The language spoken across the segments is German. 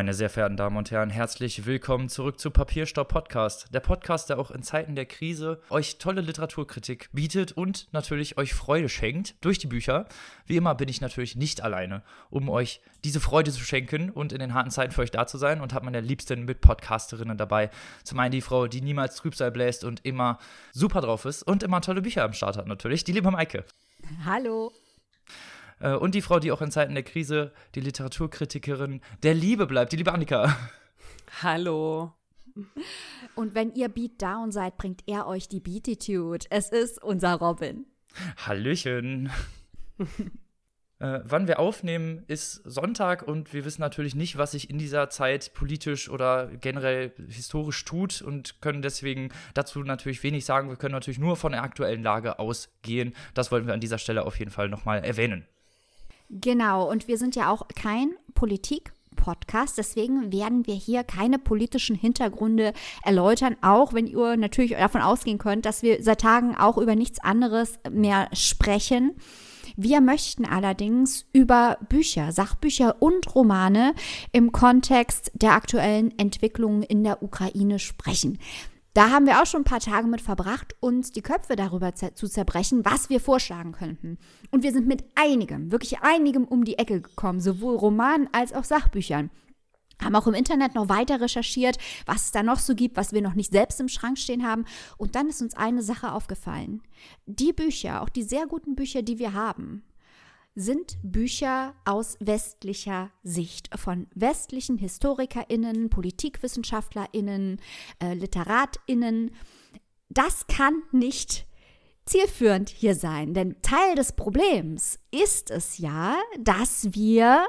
Meine sehr verehrten Damen und Herren, herzlich willkommen zurück zu Papierstopp Podcast. Der Podcast, der auch in Zeiten der Krise euch tolle Literaturkritik bietet und natürlich euch Freude schenkt durch die Bücher. Wie immer bin ich natürlich nicht alleine, um euch diese Freude zu schenken und in den harten Zeiten für euch da zu sein und habe meine liebsten Mitpodcasterinnen dabei. Zum einen die Frau, die niemals Trübsal bläst und immer super drauf ist und immer tolle Bücher am Start hat natürlich, die liebe Maike. Hallo. Äh, und die Frau, die auch in Zeiten der Krise die Literaturkritikerin der Liebe bleibt, die liebe Annika. Hallo. Und wenn ihr Beat Down seid, bringt er euch die Beatitude. Es ist unser Robin. Hallöchen. äh, wann wir aufnehmen, ist Sonntag und wir wissen natürlich nicht, was sich in dieser Zeit politisch oder generell historisch tut und können deswegen dazu natürlich wenig sagen. Wir können natürlich nur von der aktuellen Lage ausgehen. Das wollten wir an dieser Stelle auf jeden Fall nochmal erwähnen. Genau, und wir sind ja auch kein Politik- Podcast. Deswegen werden wir hier keine politischen Hintergründe erläutern, auch wenn ihr natürlich davon ausgehen könnt, dass wir seit Tagen auch über nichts anderes mehr sprechen. Wir möchten allerdings über Bücher, Sachbücher und Romane im Kontext der aktuellen Entwicklungen in der Ukraine sprechen. Da haben wir auch schon ein paar Tage mit verbracht, uns die Köpfe darüber zu zerbrechen, was wir vorschlagen könnten. Und wir sind mit einigem, wirklich einigem um die Ecke gekommen, sowohl Romanen als auch Sachbüchern. Haben auch im Internet noch weiter recherchiert, was es da noch so gibt, was wir noch nicht selbst im Schrank stehen haben. Und dann ist uns eine Sache aufgefallen. Die Bücher, auch die sehr guten Bücher, die wir haben, sind Bücher aus westlicher Sicht von westlichen Historikerinnen, Politikwissenschaftler*innen, äh, Literat*innen. Das kann nicht zielführend hier sein, denn Teil des Problems ist es ja, dass wir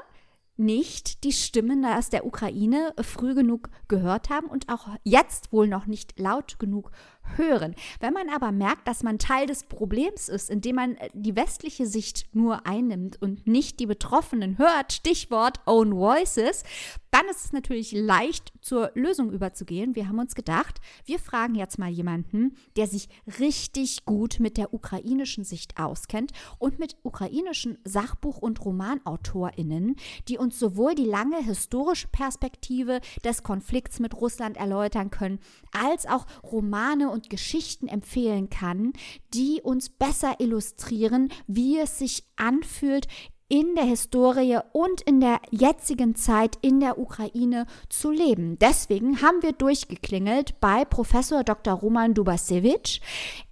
nicht die Stimmen aus der Ukraine früh genug gehört haben und auch jetzt wohl noch nicht laut genug hören. Wenn man aber merkt, dass man Teil des Problems ist, indem man äh, die westliche Sicht nur einnimmt und nicht die Betroffenen hört, Stichwort Own Voices, dann ist es natürlich leicht zur Lösung überzugehen. Wir haben uns gedacht, wir fragen jetzt mal jemanden, der sich richtig gut mit der ukrainischen Sicht auskennt und mit ukrainischen Sachbuch- und Romanautorinnen, die uns sowohl die lange historische Perspektive des Konflikts mit Russland erläutern können, als auch Romane und Geschichten empfehlen kann, die uns besser illustrieren, wie es sich anfühlt, in der Historie und in der jetzigen Zeit in der Ukraine zu leben. Deswegen haben wir durchgeklingelt bei Professor Dr. Roman Dubasevich.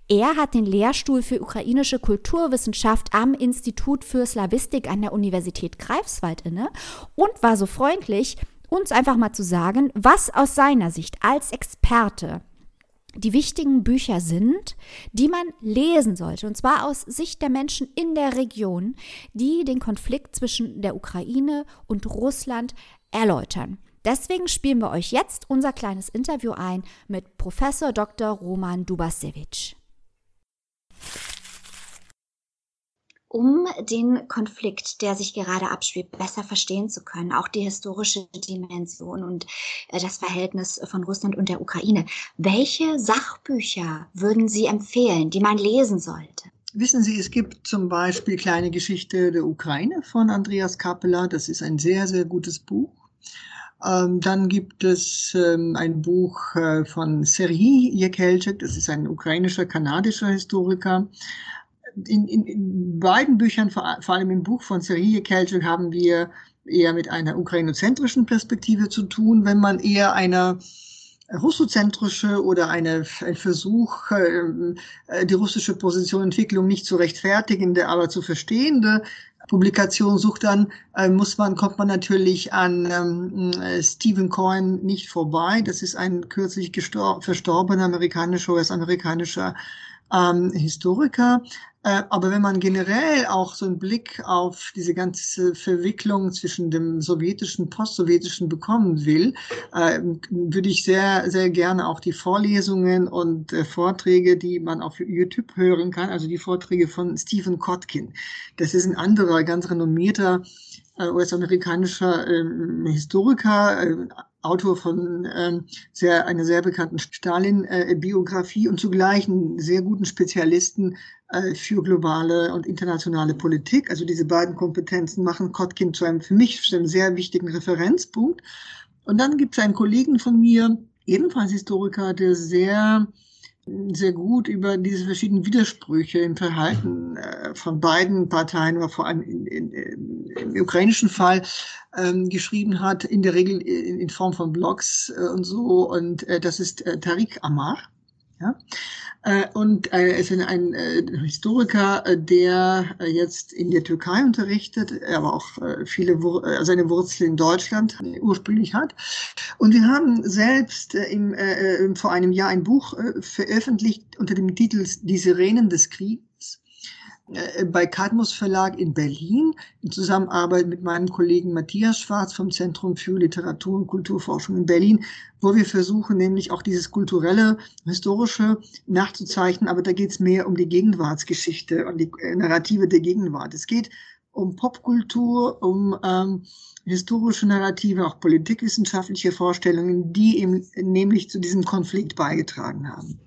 Er hat den Lehrstuhl für ukrainische Kulturwissenschaft am Institut für Slawistik an der Universität Greifswald inne und war so freundlich, uns einfach mal zu sagen, was aus seiner Sicht als Experte die wichtigen Bücher sind, die man lesen sollte, und zwar aus Sicht der Menschen in der Region, die den Konflikt zwischen der Ukraine und Russland erläutern. Deswegen spielen wir euch jetzt unser kleines Interview ein mit Professor Dr. Roman Dubasevich. Um den Konflikt, der sich gerade abspielt, besser verstehen zu können, auch die historische Dimension und äh, das Verhältnis von Russland und der Ukraine. Welche Sachbücher würden Sie empfehlen, die man lesen sollte? Wissen Sie, es gibt zum Beispiel Kleine Geschichte der Ukraine von Andreas Kappeler. Das ist ein sehr, sehr gutes Buch. Ähm, dann gibt es ähm, ein Buch äh, von Serhii Jekelczyk. Das ist ein ukrainischer, kanadischer Historiker in, in, in beiden Büchern, vor, vor allem im Buch von Serhii Kelchuk, haben wir eher mit einer ukrainozentrischen Perspektive zu tun, wenn man eher eine russozentrische oder eine, ein Versuch, äh, die russische Positionentwicklung nicht zu rechtfertigende, aber zu verstehende Publikation sucht, dann äh, muss man, kommt man natürlich an ähm, Stephen Cohen nicht vorbei. Das ist ein kürzlich verstorbener amerikanischer, US-amerikanischer ähm, Historiker. Äh, aber wenn man generell auch so einen Blick auf diese ganze Verwicklung zwischen dem sowjetischen, postsowjetischen bekommen will, äh, würde ich sehr, sehr gerne auch die Vorlesungen und äh, Vorträge, die man auf YouTube hören kann, also die Vorträge von Stephen Kotkin. Das ist ein anderer, ganz renommierter US-amerikanischer ähm, Historiker, Autor von ähm, sehr, einer sehr bekannten Stalin-Biografie äh, und zugleich einen sehr guten Spezialisten für globale und internationale Politik. Also diese beiden Kompetenzen machen Kotkin zu einem für mich zu einem sehr wichtigen Referenzpunkt. Und dann gibt es einen Kollegen von mir, ebenfalls Historiker, der sehr sehr gut über diese verschiedenen Widersprüche im Verhalten äh, von beiden Parteien, aber vor allem in, in, im ukrainischen Fall ähm, geschrieben hat, in der Regel in, in Form von Blogs äh, und so. Und äh, das ist äh, Tariq Amar. Ja? Äh, und er ist ein, äh, Historiker, äh, der jetzt in der Türkei unterrichtet, aber auch viele seine Wurzeln in Deutschland ursprünglich hat. Und wir haben selbst im, vor einem Jahr ein Buch veröffentlicht unter dem Titel Die Sirenen des Krieges äh, bei Cadmus Verlag in Berlin in Zusammenarbeit mit meinem Kollegen Matthias Schwarz vom Zentrum für Literatur und Kulturforschung in Berlin, wo wir versuchen, nämlich auch dieses kulturelle, historische nachzuzeichnen. Aber da geht es mehr um die Gegenwartsgeschichte und die äh, Narrative der Gegenwart. Es geht um Popkultur, um ähm, historische Narrative, auch politikwissenschaftliche Vorstellungen, die eben nämlich zu diesem Konflikt beigetragen haben.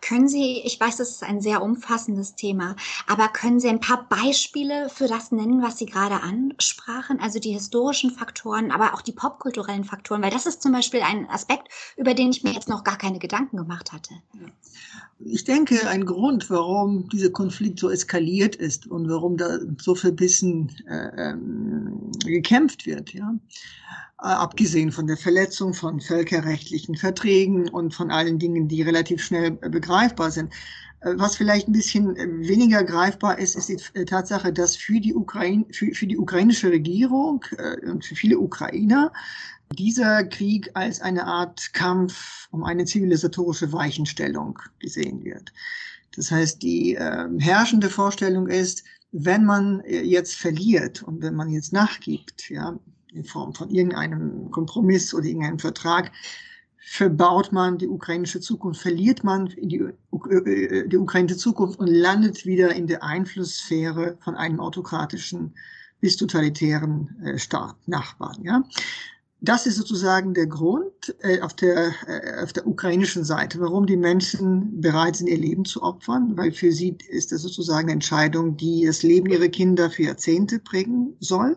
Können Sie, ich weiß, das ist ein sehr umfassendes Thema, aber können Sie ein paar Beispiele für das nennen, was Sie gerade ansprachen? Also die historischen Faktoren, aber auch die popkulturellen Faktoren, weil das ist zum Beispiel ein Aspekt, über den ich mir jetzt noch gar keine Gedanken gemacht hatte. Ich denke, ein Grund, warum dieser Konflikt so eskaliert ist und warum da so verbissen äh, ähm, gekämpft wird, ja, äh, abgesehen von der Verletzung von völkerrechtlichen Verträgen und von allen Dingen, die relativ schnell äh, begreifbar sind. Äh, was vielleicht ein bisschen weniger greifbar ist, ist die Tatsache, dass für die, Ukraine, für, für die ukrainische Regierung und für viele Ukrainer dieser Krieg als eine Art Kampf um eine zivilisatorische Weichenstellung gesehen wird. Das heißt, die äh, herrschende Vorstellung ist, wenn man jetzt verliert und wenn man jetzt nachgibt, ja, in Form von irgendeinem Kompromiss oder irgendeinem Vertrag, verbaut man die ukrainische Zukunft, verliert man die, äh, die ukrainische Zukunft und landet wieder in der Einflusssphäre von einem autokratischen bis totalitären äh, Staat, Nachbarn. Ja? Das ist sozusagen der Grund äh, auf, der, äh, auf der ukrainischen Seite, warum die Menschen bereit sind, ihr Leben zu opfern, weil für sie ist das sozusagen eine Entscheidung, die das Leben ihrer Kinder für Jahrzehnte prägen soll.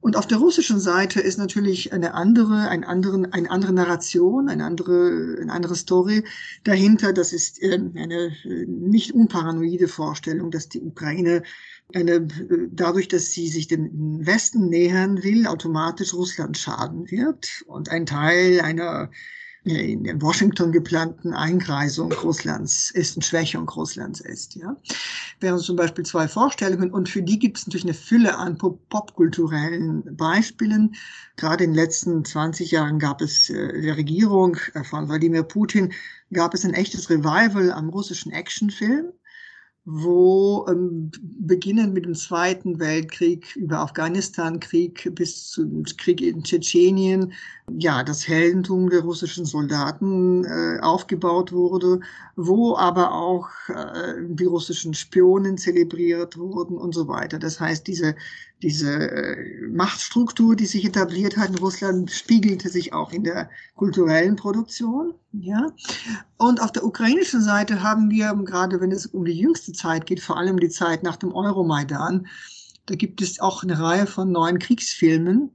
Und auf der russischen Seite ist natürlich eine andere, ein anderen, eine andere Narration, eine andere, eine andere Story dahinter. Das ist ähm, eine äh, nicht unparanoide Vorstellung, dass die Ukraine eine, dadurch, dass sie sich dem Westen nähern will, automatisch Russland schaden wird und ein Teil einer in Washington geplanten Einkreisung Russlands ist, eine Schwächung Russlands ist. Ja. Wären zum Beispiel zwei Vorstellungen und für die gibt es natürlich eine Fülle an popkulturellen Beispielen. Gerade in den letzten 20 Jahren gab es äh, der Regierung von Wladimir Putin gab es ein echtes Revival am russischen Actionfilm wo ähm, beginnend mit dem Zweiten Weltkrieg über Afghanistan-Krieg bis zum Krieg in Tschetschenien, ja, das Heldentum der russischen Soldaten äh, aufgebaut wurde, wo aber auch äh, die russischen Spionen zelebriert wurden und so weiter. Das heißt, diese diese äh, Machtstruktur, die sich etabliert hat in Russland, spiegelte sich auch in der kulturellen Produktion. Ja. Und auf der ukrainischen Seite haben wir, gerade wenn es um die jüngste Zeit geht, vor allem die Zeit nach dem Euromaidan, da gibt es auch eine Reihe von neuen Kriegsfilmen,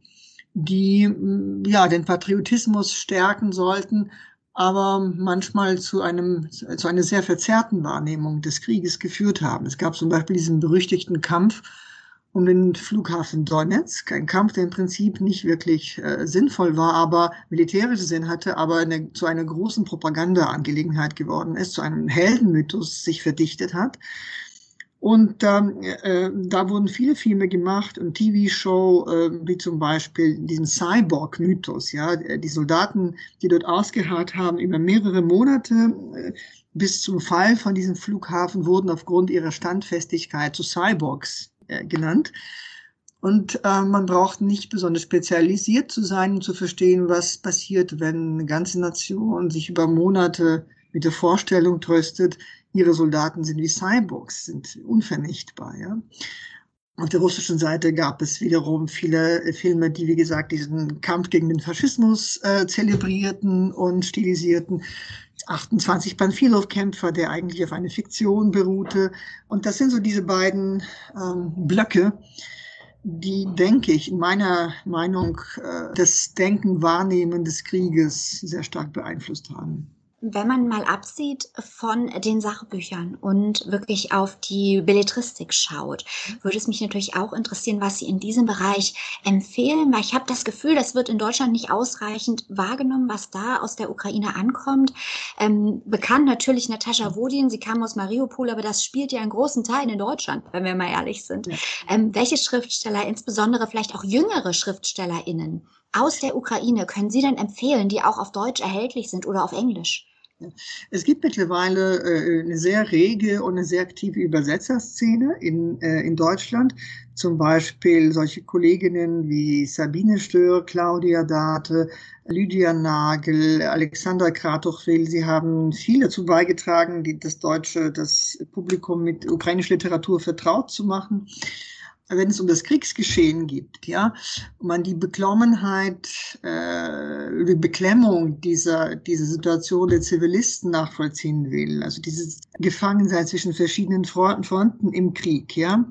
die mm, ja den Patriotismus stärken sollten, aber manchmal zu einem zu einer sehr verzerrten Wahrnehmung des Krieges geführt haben. Es gab zum Beispiel diesen berüchtigten Kampf um den Flughafen Donetsk. Ein Kampf, der im Prinzip nicht wirklich äh, sinnvoll war, aber militärische Sinn hatte, aber eine, zu einer großen Propagandaangelegenheit geworden ist, zu einem Heldenmythos sich verdichtet hat. Und ähm, äh, da wurden viele Filme gemacht und TV-Show, äh, wie zum Beispiel diesen Cyborg-Mythos. Ja, die Soldaten, die dort ausgeharrt haben über mehrere Monate äh, bis zum Fall von diesem Flughafen, wurden aufgrund ihrer Standfestigkeit zu Cyborgs äh, genannt. Und äh, man braucht nicht besonders spezialisiert zu sein, um zu verstehen, was passiert, wenn eine ganze Nation sich über Monate mit der Vorstellung tröstet, ihre Soldaten sind wie Cyborgs, sind unvernichtbar. Ja? Auf der russischen Seite gab es wiederum viele Filme, die, wie gesagt, diesen Kampf gegen den Faschismus äh, zelebrierten und stilisierten. 28 Panfilov-Kämpfer, der eigentlich auf eine Fiktion beruhte. Und das sind so diese beiden ähm, Blöcke, die, denke ich, in meiner Meinung äh, das Denken, Wahrnehmen des Krieges sehr stark beeinflusst haben. Wenn man mal absieht von den Sachbüchern und wirklich auf die Belletristik schaut, würde es mich natürlich auch interessieren, was Sie in diesem Bereich empfehlen, weil ich habe das Gefühl, das wird in Deutschland nicht ausreichend wahrgenommen, was da aus der Ukraine ankommt. Ähm, bekannt natürlich Natascha Wodin, sie kam aus Mariupol, aber das spielt ja einen großen Teil in Deutschland, wenn wir mal ehrlich sind. Ähm, welche Schriftsteller, insbesondere vielleicht auch jüngere SchriftstellerInnen aus der Ukraine, können Sie denn empfehlen, die auch auf Deutsch erhältlich sind oder auf Englisch? Es gibt mittlerweile äh, eine sehr rege und eine sehr aktive Übersetzerszene in, äh, in Deutschland. Zum Beispiel solche Kolleginnen wie Sabine Stör, Claudia Date, Lydia Nagel, Alexander Kratochwil. Sie haben viel dazu beigetragen, die, das deutsche, das Publikum mit ukrainischer Literatur vertraut zu machen wenn es um das Kriegsgeschehen geht, ja, und man die Beklommenheit, äh, die Beklemmung dieser, dieser Situation der Zivilisten nachvollziehen will, also dieses Gefangensein zwischen verschiedenen Fronten im Krieg, ja,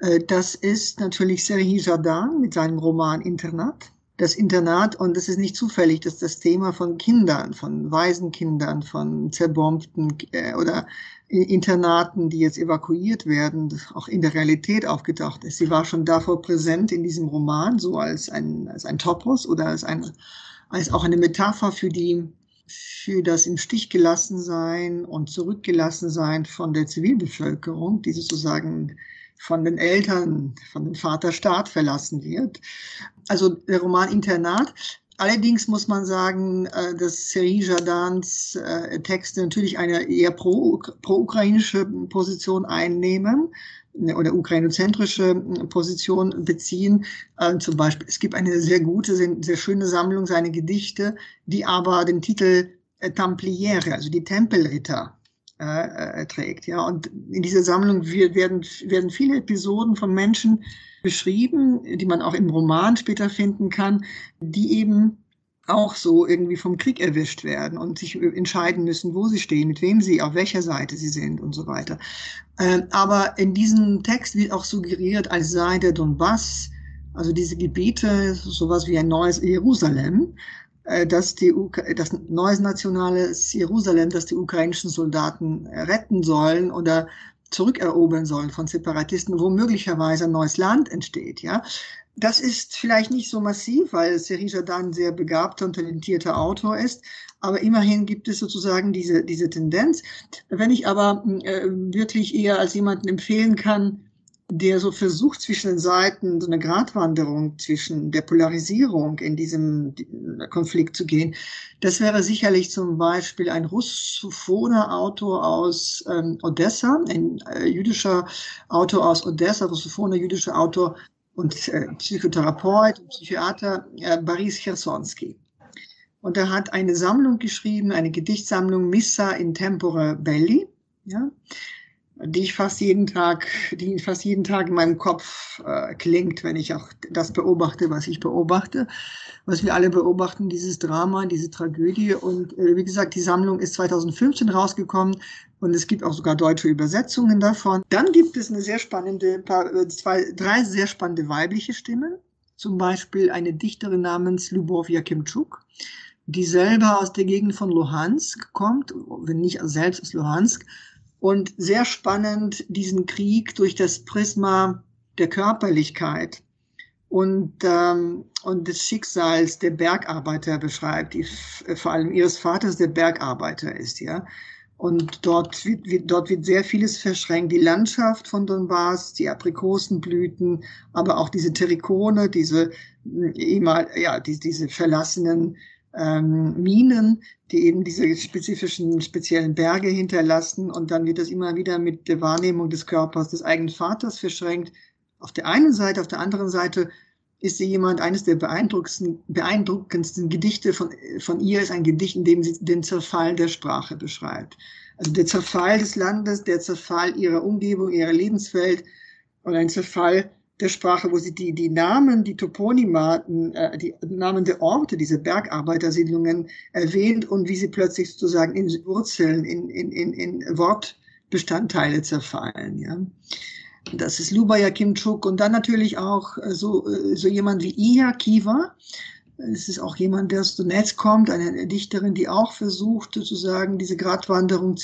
äh, das ist natürlich Serhi Jardin mit seinem Roman Internat. Das Internat, und es ist nicht zufällig, dass das Thema von Kindern, von Waisenkindern, von zerbombten äh, oder Internaten, die jetzt evakuiert werden, auch in der Realität aufgetaucht ist. Sie war schon davor präsent in diesem Roman, so als ein, als ein Topos oder als, ein, als auch eine Metapher für die, für das im Stich gelassen sein und zurückgelassen sein von der Zivilbevölkerung, die sozusagen von den Eltern, von dem Vaterstaat verlassen wird. Also der Roman Internat Allerdings muss man sagen, äh, dass Seri Jardans äh, Texte natürlich eine eher pro-ukrainische pro Position einnehmen ne, oder ukrainozentrische Position beziehen. Äh, zum Beispiel, es gibt eine sehr gute, sehr schöne Sammlung seiner Gedichte, die aber den Titel Templiere, also die Tempelritter, äh, trägt. Ja, und in dieser Sammlung werden, werden viele Episoden von Menschen beschrieben, die man auch im Roman später finden kann, die eben auch so irgendwie vom Krieg erwischt werden und sich entscheiden müssen, wo sie stehen, mit wem sie, auf welcher Seite sie sind und so weiter. Ähm, aber in diesem Text wird auch suggeriert, als sei der Donbass, also diese Gebiete, sowas wie ein neues Jerusalem, äh, dass die das neues nationales Jerusalem, das die ukrainischen Soldaten retten sollen oder zurückerobern sollen von Separatisten, wo möglicherweise ein neues Land entsteht, ja. Das ist vielleicht nicht so massiv, weil Serija dann sehr begabter und talentierter Autor ist. Aber immerhin gibt es sozusagen diese, diese Tendenz. Wenn ich aber äh, wirklich eher als jemanden empfehlen kann, der so versucht, zwischen den Seiten so eine Gratwanderung zwischen der Polarisierung in diesem Konflikt zu gehen. Das wäre sicherlich zum Beispiel ein russophoner Autor aus ähm, Odessa, ein äh, jüdischer Autor aus Odessa, russophoner jüdischer Autor und äh, Psychotherapeut und Psychiater äh, Boris Chersonsky. Und er hat eine Sammlung geschrieben, eine Gedichtsammlung Missa in Tempore Belli. Ja, die ich fast jeden Tag, die fast jeden Tag in meinem Kopf äh, klingt, wenn ich auch das beobachte, was ich beobachte, was wir alle beobachten, dieses Drama, diese Tragödie. Und äh, wie gesagt, die Sammlung ist 2015 rausgekommen und es gibt auch sogar deutsche Übersetzungen davon. Dann gibt es eine sehr spannende, paar, äh, zwei, drei sehr spannende weibliche Stimmen. Zum Beispiel eine Dichterin namens Lubov Jakimczuk, die selber aus der Gegend von Luhansk kommt, wenn nicht selbst aus Luhansk, und sehr spannend diesen Krieg durch das Prisma der Körperlichkeit und, ähm, und des Schicksals der Bergarbeiter beschreibt, die vor allem ihres Vaters der Bergarbeiter ist, ja. Und dort wird, wird, dort wird sehr vieles verschränkt. Die Landschaft von Donbass, die Aprikosenblüten, aber auch diese Terikone, diese, ja, die, diese verlassenen ähm, Minen, die eben diese spezifischen, speziellen Berge hinterlassen. Und dann wird das immer wieder mit der Wahrnehmung des Körpers des eigenen Vaters verschränkt. Auf der einen Seite, auf der anderen Seite ist sie jemand, eines der beeindruckendsten, beeindruckendsten Gedichte von, von ihr ist ein Gedicht, in dem sie den Zerfall der Sprache beschreibt. Also der Zerfall des Landes, der Zerfall ihrer Umgebung, ihrer Lebenswelt und ein Zerfall der Sprache, wo sie die, die Namen, die Toponymaten, äh, die Namen der Orte, diese Bergarbeitersiedlungen erwähnt und wie sie plötzlich sozusagen in Wurzeln, in, in, in, in Wortbestandteile zerfallen. Ja. Das ist Lubaya Kimchuk und dann natürlich auch äh, so, äh, so jemand wie Iya Kiva. Es ist auch jemand, der aus Donetsk kommt, eine Dichterin, die auch versucht, sozusagen diese Gratwanderung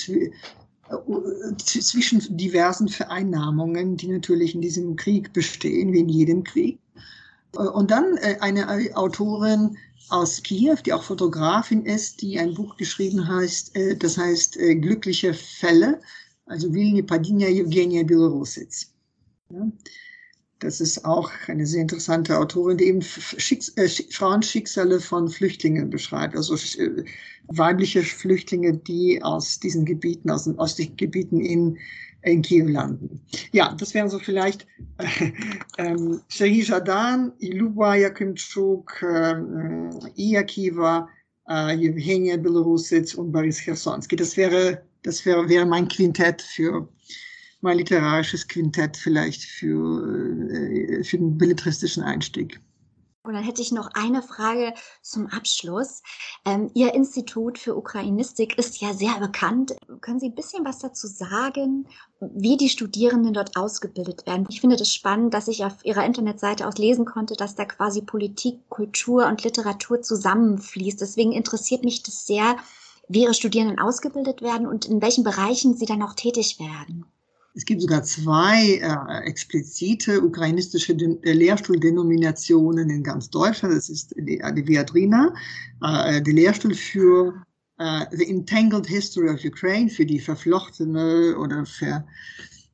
zwischen diversen Vereinnahmungen, die natürlich in diesem Krieg bestehen, wie in jedem Krieg. Und dann äh, eine Autorin aus Kiew, die auch Fotografin ist, die ein Buch geschrieben heißt, äh, das heißt äh, Glückliche Fälle, also Vilni Padinja Evgenia Belorusitz. Ja. Das ist auch eine sehr interessante Autorin, die eben Schicks Frauenschicksale von Flüchtlingen beschreibt, also weibliche Flüchtlinge, die aus diesen Gebieten, aus, den Gebieten in, in Kiew landen. Ja, das wären so vielleicht äh, ähm, Shehi Jadan, Iluba Yakimchuk, äh, Iya Kiva, äh, Evgenia Belorusitz und Boris Chersonsky. Das wäre, das wäre, wäre mein Quintett für mein literarisches Quintett vielleicht für, äh, für den belletristischen Einstieg. Und dann hätte ich noch eine Frage zum Abschluss. Ähm, Ihr Institut für Ukrainistik ist ja sehr bekannt. Können Sie ein bisschen was dazu sagen, wie die Studierenden dort ausgebildet werden? Ich finde das spannend, dass ich auf Ihrer Internetseite aus lesen konnte, dass da quasi Politik, Kultur und Literatur zusammenfließt. Deswegen interessiert mich das sehr, wie Ihre Studierenden ausgebildet werden und in welchen Bereichen sie dann auch tätig werden. Es gibt sogar zwei äh, explizite ukrainistische äh, Lehrstuhldenominationen in ganz Deutschland. Das ist die, die Viadrina, äh, der Lehrstuhl für äh, The Entangled History of Ukraine, für die verflochtene oder ver,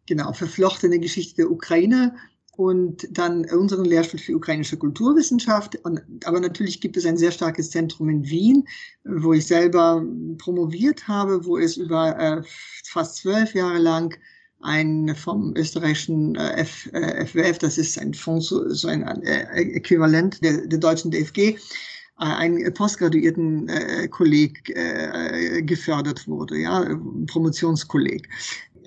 genau, verflochtene Geschichte der Ukraine und dann unseren Lehrstuhl für ukrainische Kulturwissenschaft. Und, aber natürlich gibt es ein sehr starkes Zentrum in Wien, wo ich selber promoviert habe, wo es über äh, fast zwölf Jahre lang ein vom österreichischen äh, F, äh, FWF, das ist ein Fonds, so ein äh, Äquivalent der, der deutschen DFG, äh, einen postgraduierten äh, Kolleg äh, gefördert wurde, ja, Promotionskolleg.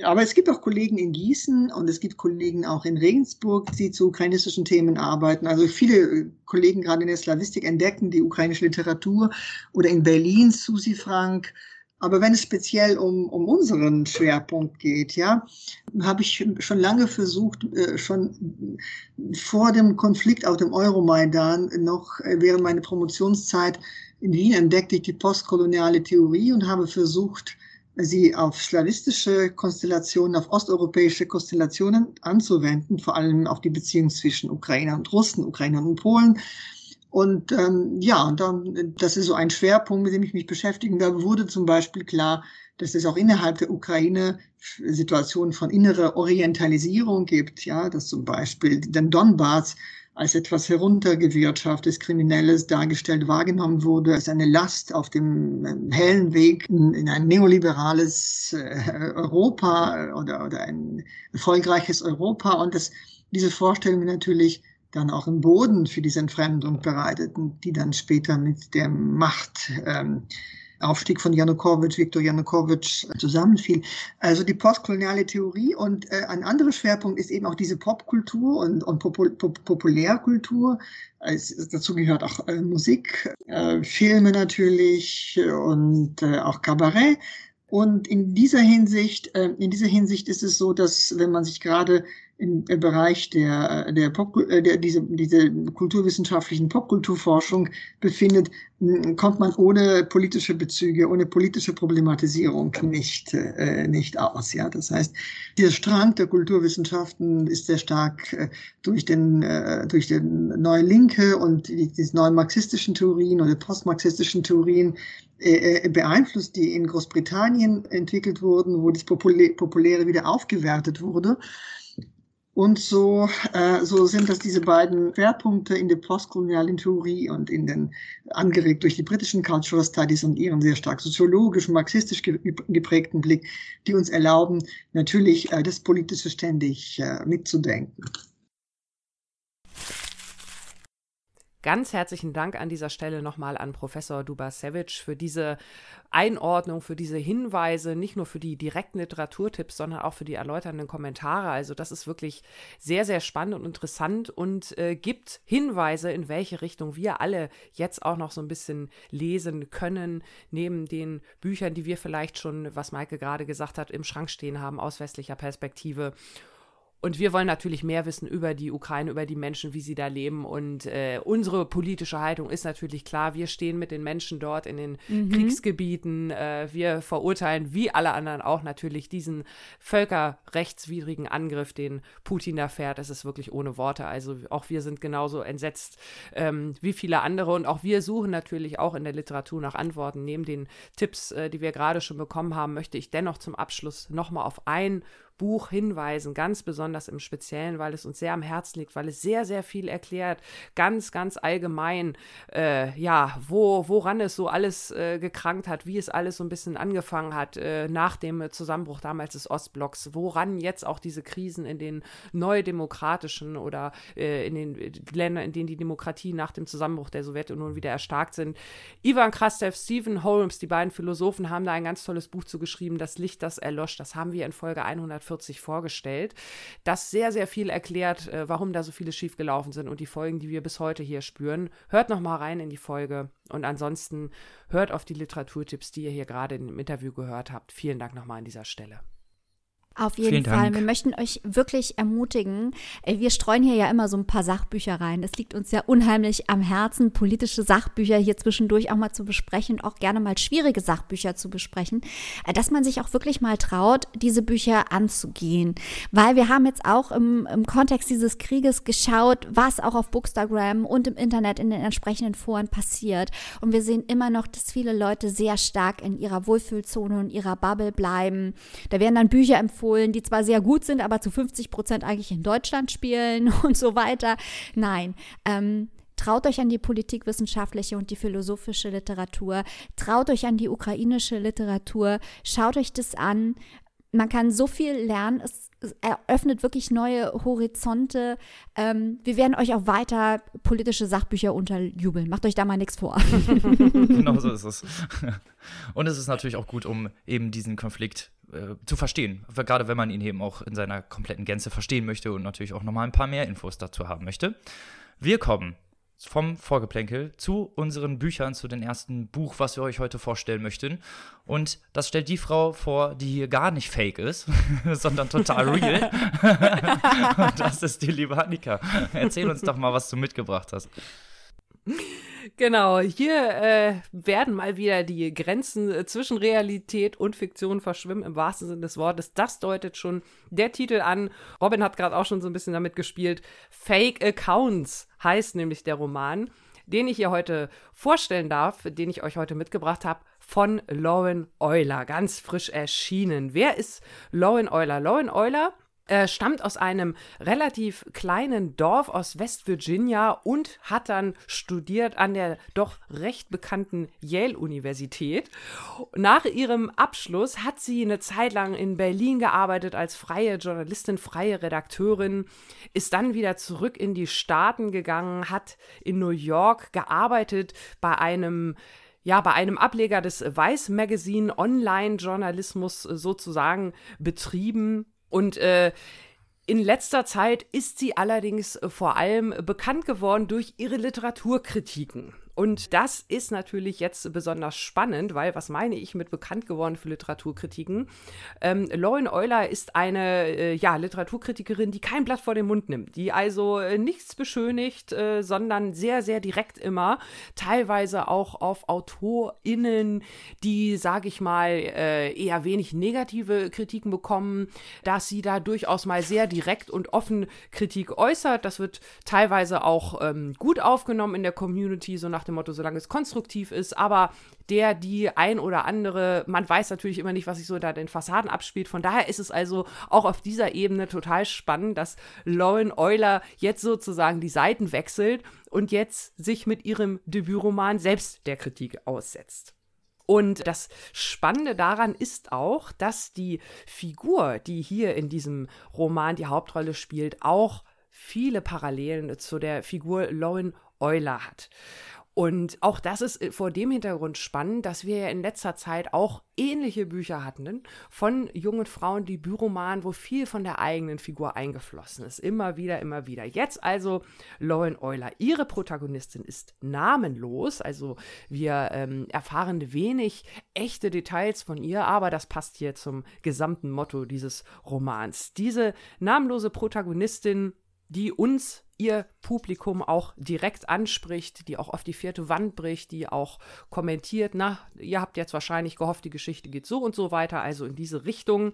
Aber es gibt auch Kollegen in Gießen und es gibt Kollegen auch in Regensburg, die zu ukrainistischen Themen arbeiten. Also viele Kollegen gerade in der Slavistik entdecken die ukrainische Literatur oder in Berlin Susi Frank, aber wenn es speziell um, um unseren Schwerpunkt geht, ja, habe ich schon lange versucht, äh, schon vor dem Konflikt auf dem Euromaidan, noch äh, während meiner Promotionszeit in Wien entdeckte ich die postkoloniale Theorie und habe versucht, sie auf slawistische Konstellationen, auf osteuropäische Konstellationen anzuwenden, vor allem auf die Beziehung zwischen Ukrainer und Russen, Ukrainer und Polen und ähm, ja, und dann, das ist so ein Schwerpunkt, mit dem ich mich beschäftige. Da wurde zum Beispiel klar, dass es auch innerhalb der Ukraine Situationen von innerer Orientalisierung gibt, ja, dass zum Beispiel den Donbass als etwas heruntergewirtschaftetes, Kriminelles dargestellt wahrgenommen wurde, als eine Last auf dem ähm, hellen Weg in, in ein neoliberales äh, Europa oder, oder ein erfolgreiches Europa und dass diese Vorstellungen natürlich dann auch einen Boden für diese Entfremdung bereiteten, die dann später mit dem Machtaufstieg ähm, von Janukowitsch, Viktor Janukowitsch zusammenfiel. Also die postkoloniale Theorie und äh, ein anderer Schwerpunkt ist eben auch diese Popkultur und, und Popul Pop Populärkultur. Es, dazu gehört auch äh, Musik, äh, Filme natürlich und äh, auch Kabarett. Und in dieser Hinsicht, äh, in dieser Hinsicht ist es so, dass wenn man sich gerade im, im Bereich der, der, Pop, äh, der diese, diese kulturwissenschaftlichen Popkulturforschung befindet, kommt man ohne politische Bezüge, ohne politische Problematisierung nicht, äh, nicht aus. Ja, das heißt, dieser Strang der Kulturwissenschaften ist sehr stark äh, durch den, äh, durch den neue Linke und die, diese neuen marxistischen Theorien oder postmarxistischen Theorien äh, äh, beeinflusst, die in Großbritannien entwickelt wurden, wo das Populäre wieder aufgewertet wurde. Und so, äh, so sind das diese beiden Schwerpunkte in der postkolonialen Theorie und in den, angeregt durch die britischen Cultural Studies und ihren sehr stark soziologisch, marxistisch geprägten Blick, die uns erlauben, natürlich äh, das Politische ständig äh, mitzudenken. Ganz herzlichen Dank an dieser Stelle nochmal an Professor Dubasevic für diese Einordnung, für diese Hinweise, nicht nur für die direkten Literaturtipps, sondern auch für die erläuternden Kommentare. Also das ist wirklich sehr, sehr spannend und interessant und äh, gibt Hinweise, in welche Richtung wir alle jetzt auch noch so ein bisschen lesen können, neben den Büchern, die wir vielleicht schon, was Maike gerade gesagt hat, im Schrank stehen haben aus westlicher Perspektive. Und wir wollen natürlich mehr wissen über die Ukraine, über die Menschen, wie sie da leben. Und äh, unsere politische Haltung ist natürlich klar. Wir stehen mit den Menschen dort in den mhm. Kriegsgebieten. Äh, wir verurteilen, wie alle anderen auch natürlich, diesen völkerrechtswidrigen Angriff, den Putin da fährt. Das ist wirklich ohne Worte. Also auch wir sind genauso entsetzt ähm, wie viele andere. Und auch wir suchen natürlich auch in der Literatur nach Antworten. Neben den Tipps, äh, die wir gerade schon bekommen haben, möchte ich dennoch zum Abschluss nochmal auf ein Buch hinweisen, ganz besonders im Speziellen, weil es uns sehr am Herzen liegt, weil es sehr, sehr viel erklärt, ganz, ganz allgemein, äh, ja, wo, woran es so alles äh, gekrankt hat, wie es alles so ein bisschen angefangen hat äh, nach dem Zusammenbruch damals des Ostblocks, woran jetzt auch diese Krisen in den neudemokratischen oder äh, in den Ländern, in denen die Demokratie nach dem Zusammenbruch der Sowjetunion wieder erstarkt sind. Ivan Krastev, Stephen Holmes, die beiden Philosophen haben da ein ganz tolles Buch zu geschrieben, Das Licht, das erlosch. Das haben wir in Folge 100 40 vorgestellt, das sehr, sehr viel erklärt, äh, warum da so viele schiefgelaufen sind und die Folgen, die wir bis heute hier spüren. Hört noch mal rein in die Folge und ansonsten hört auf die Literaturtipps, die ihr hier gerade im Interview gehört habt. Vielen Dank nochmal an dieser Stelle. Auf jeden Vielen Fall. Dank. Wir möchten euch wirklich ermutigen. Wir streuen hier ja immer so ein paar Sachbücher rein. Es liegt uns ja unheimlich am Herzen, politische Sachbücher hier zwischendurch auch mal zu besprechen, auch gerne mal schwierige Sachbücher zu besprechen, äh, dass man sich auch wirklich mal traut, diese Bücher anzugehen. Weil wir haben jetzt auch im, im Kontext dieses Krieges geschaut, was auch auf Bookstagram und im Internet in den entsprechenden Foren passiert. Und wir sehen immer noch, dass viele Leute sehr stark in ihrer Wohlfühlzone und ihrer Bubble bleiben. Da werden dann Bücher empfohlen, Polen, die zwar sehr gut sind, aber zu 50 Prozent eigentlich in Deutschland spielen und so weiter. Nein. Ähm, Traut euch an die politikwissenschaftliche und die philosophische Literatur. Traut euch an die ukrainische Literatur. Schaut euch das an. Man kann so viel lernen. Es, eröffnet wirklich neue Horizonte. Ähm, wir werden euch auch weiter politische Sachbücher unterjubeln. Macht euch da mal nichts vor. genau so ist es. Und es ist natürlich auch gut, um eben diesen Konflikt äh, zu verstehen. Gerade wenn man ihn eben auch in seiner kompletten Gänze verstehen möchte und natürlich auch nochmal ein paar mehr Infos dazu haben möchte. Wir kommen vom Vorgeplänkel zu unseren Büchern, zu dem ersten Buch, was wir euch heute vorstellen möchten. Und das stellt die Frau vor, die hier gar nicht fake ist, sondern total real. und das ist die liebe Annika. Erzähl uns doch mal, was du mitgebracht hast. Genau, hier äh, werden mal wieder die Grenzen äh, zwischen Realität und Fiktion verschwimmen, im wahrsten Sinne des Wortes. Das deutet schon der Titel an. Robin hat gerade auch schon so ein bisschen damit gespielt. Fake Accounts heißt nämlich der Roman, den ich hier heute vorstellen darf, den ich euch heute mitgebracht habe von Lauren Euler, ganz frisch erschienen. Wer ist Lauren Euler? Lauren Euler er stammt aus einem relativ kleinen Dorf aus West Virginia und hat dann studiert an der doch recht bekannten Yale-Universität. Nach ihrem Abschluss hat sie eine Zeit lang in Berlin gearbeitet als freie Journalistin, freie Redakteurin, ist dann wieder zurück in die Staaten gegangen, hat in New York gearbeitet bei einem ja, bei einem Ableger des Weiß Magazine Online-Journalismus sozusagen betrieben und äh, in letzter Zeit ist sie allerdings äh, vor allem bekannt geworden durch ihre Literaturkritiken. Und das ist natürlich jetzt besonders spannend, weil was meine ich mit bekannt geworden für Literaturkritiken? Ähm, Lauren Euler ist eine äh, ja, Literaturkritikerin, die kein Blatt vor den Mund nimmt, die also äh, nichts beschönigt, äh, sondern sehr, sehr direkt immer, teilweise auch auf AutorInnen, die, sage ich mal, äh, eher wenig negative Kritiken bekommen, dass sie da durchaus mal sehr direkt und offen Kritik äußert. Das wird teilweise auch ähm, gut aufgenommen in der Community, so nach dem Motto, solange es konstruktiv ist, aber der, die ein oder andere, man weiß natürlich immer nicht, was sich so da den Fassaden abspielt. Von daher ist es also auch auf dieser Ebene total spannend, dass Lauren Euler jetzt sozusagen die Seiten wechselt und jetzt sich mit ihrem Debütroman selbst der Kritik aussetzt. Und das Spannende daran ist auch, dass die Figur, die hier in diesem Roman die Hauptrolle spielt, auch viele Parallelen zu der Figur Lauren Euler hat. Und auch das ist äh, vor dem Hintergrund spannend, dass wir ja in letzter Zeit auch ähnliche Bücher hatten von jungen Frauen, die Büromanen, wo viel von der eigenen Figur eingeflossen ist. Immer wieder, immer wieder. Jetzt also Lauren Euler. Ihre Protagonistin ist namenlos, also wir ähm, erfahren wenig echte Details von ihr, aber das passt hier zum gesamten Motto dieses Romans. Diese namenlose Protagonistin die uns ihr Publikum auch direkt anspricht, die auch auf die vierte Wand bricht, die auch kommentiert, na, ihr habt jetzt wahrscheinlich gehofft, die Geschichte geht so und so weiter, also in diese Richtung.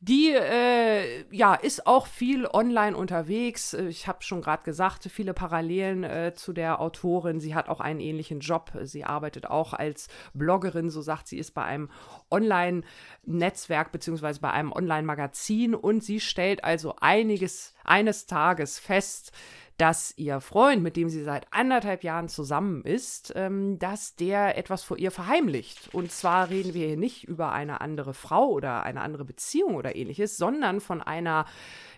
Die äh, ja, ist auch viel online unterwegs. Ich habe schon gerade gesagt, viele Parallelen äh, zu der Autorin. Sie hat auch einen ähnlichen Job. Sie arbeitet auch als Bloggerin, so sagt sie, ist bei einem Online-Netzwerk beziehungsweise bei einem Online-Magazin und sie stellt also einiges eines Tages fest, dass ihr Freund, mit dem sie seit anderthalb Jahren zusammen ist, ähm, dass der etwas vor ihr verheimlicht. Und zwar reden wir hier nicht über eine andere Frau oder eine andere Beziehung oder ähnliches, sondern von einer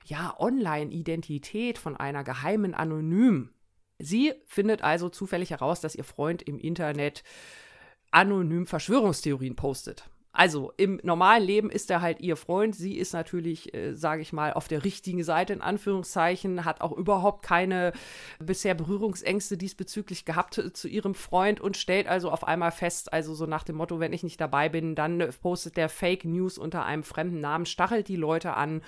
ja, Online-Identität, von einer geheimen Anonym. Sie findet also zufällig heraus, dass ihr Freund im Internet anonym Verschwörungstheorien postet. Also im normalen Leben ist er halt ihr Freund. Sie ist natürlich, äh, sage ich mal, auf der richtigen Seite in Anführungszeichen, hat auch überhaupt keine bisher Berührungsängste diesbezüglich gehabt äh, zu ihrem Freund und stellt also auf einmal fest, also so nach dem Motto, wenn ich nicht dabei bin, dann postet der Fake News unter einem fremden Namen, stachelt die Leute an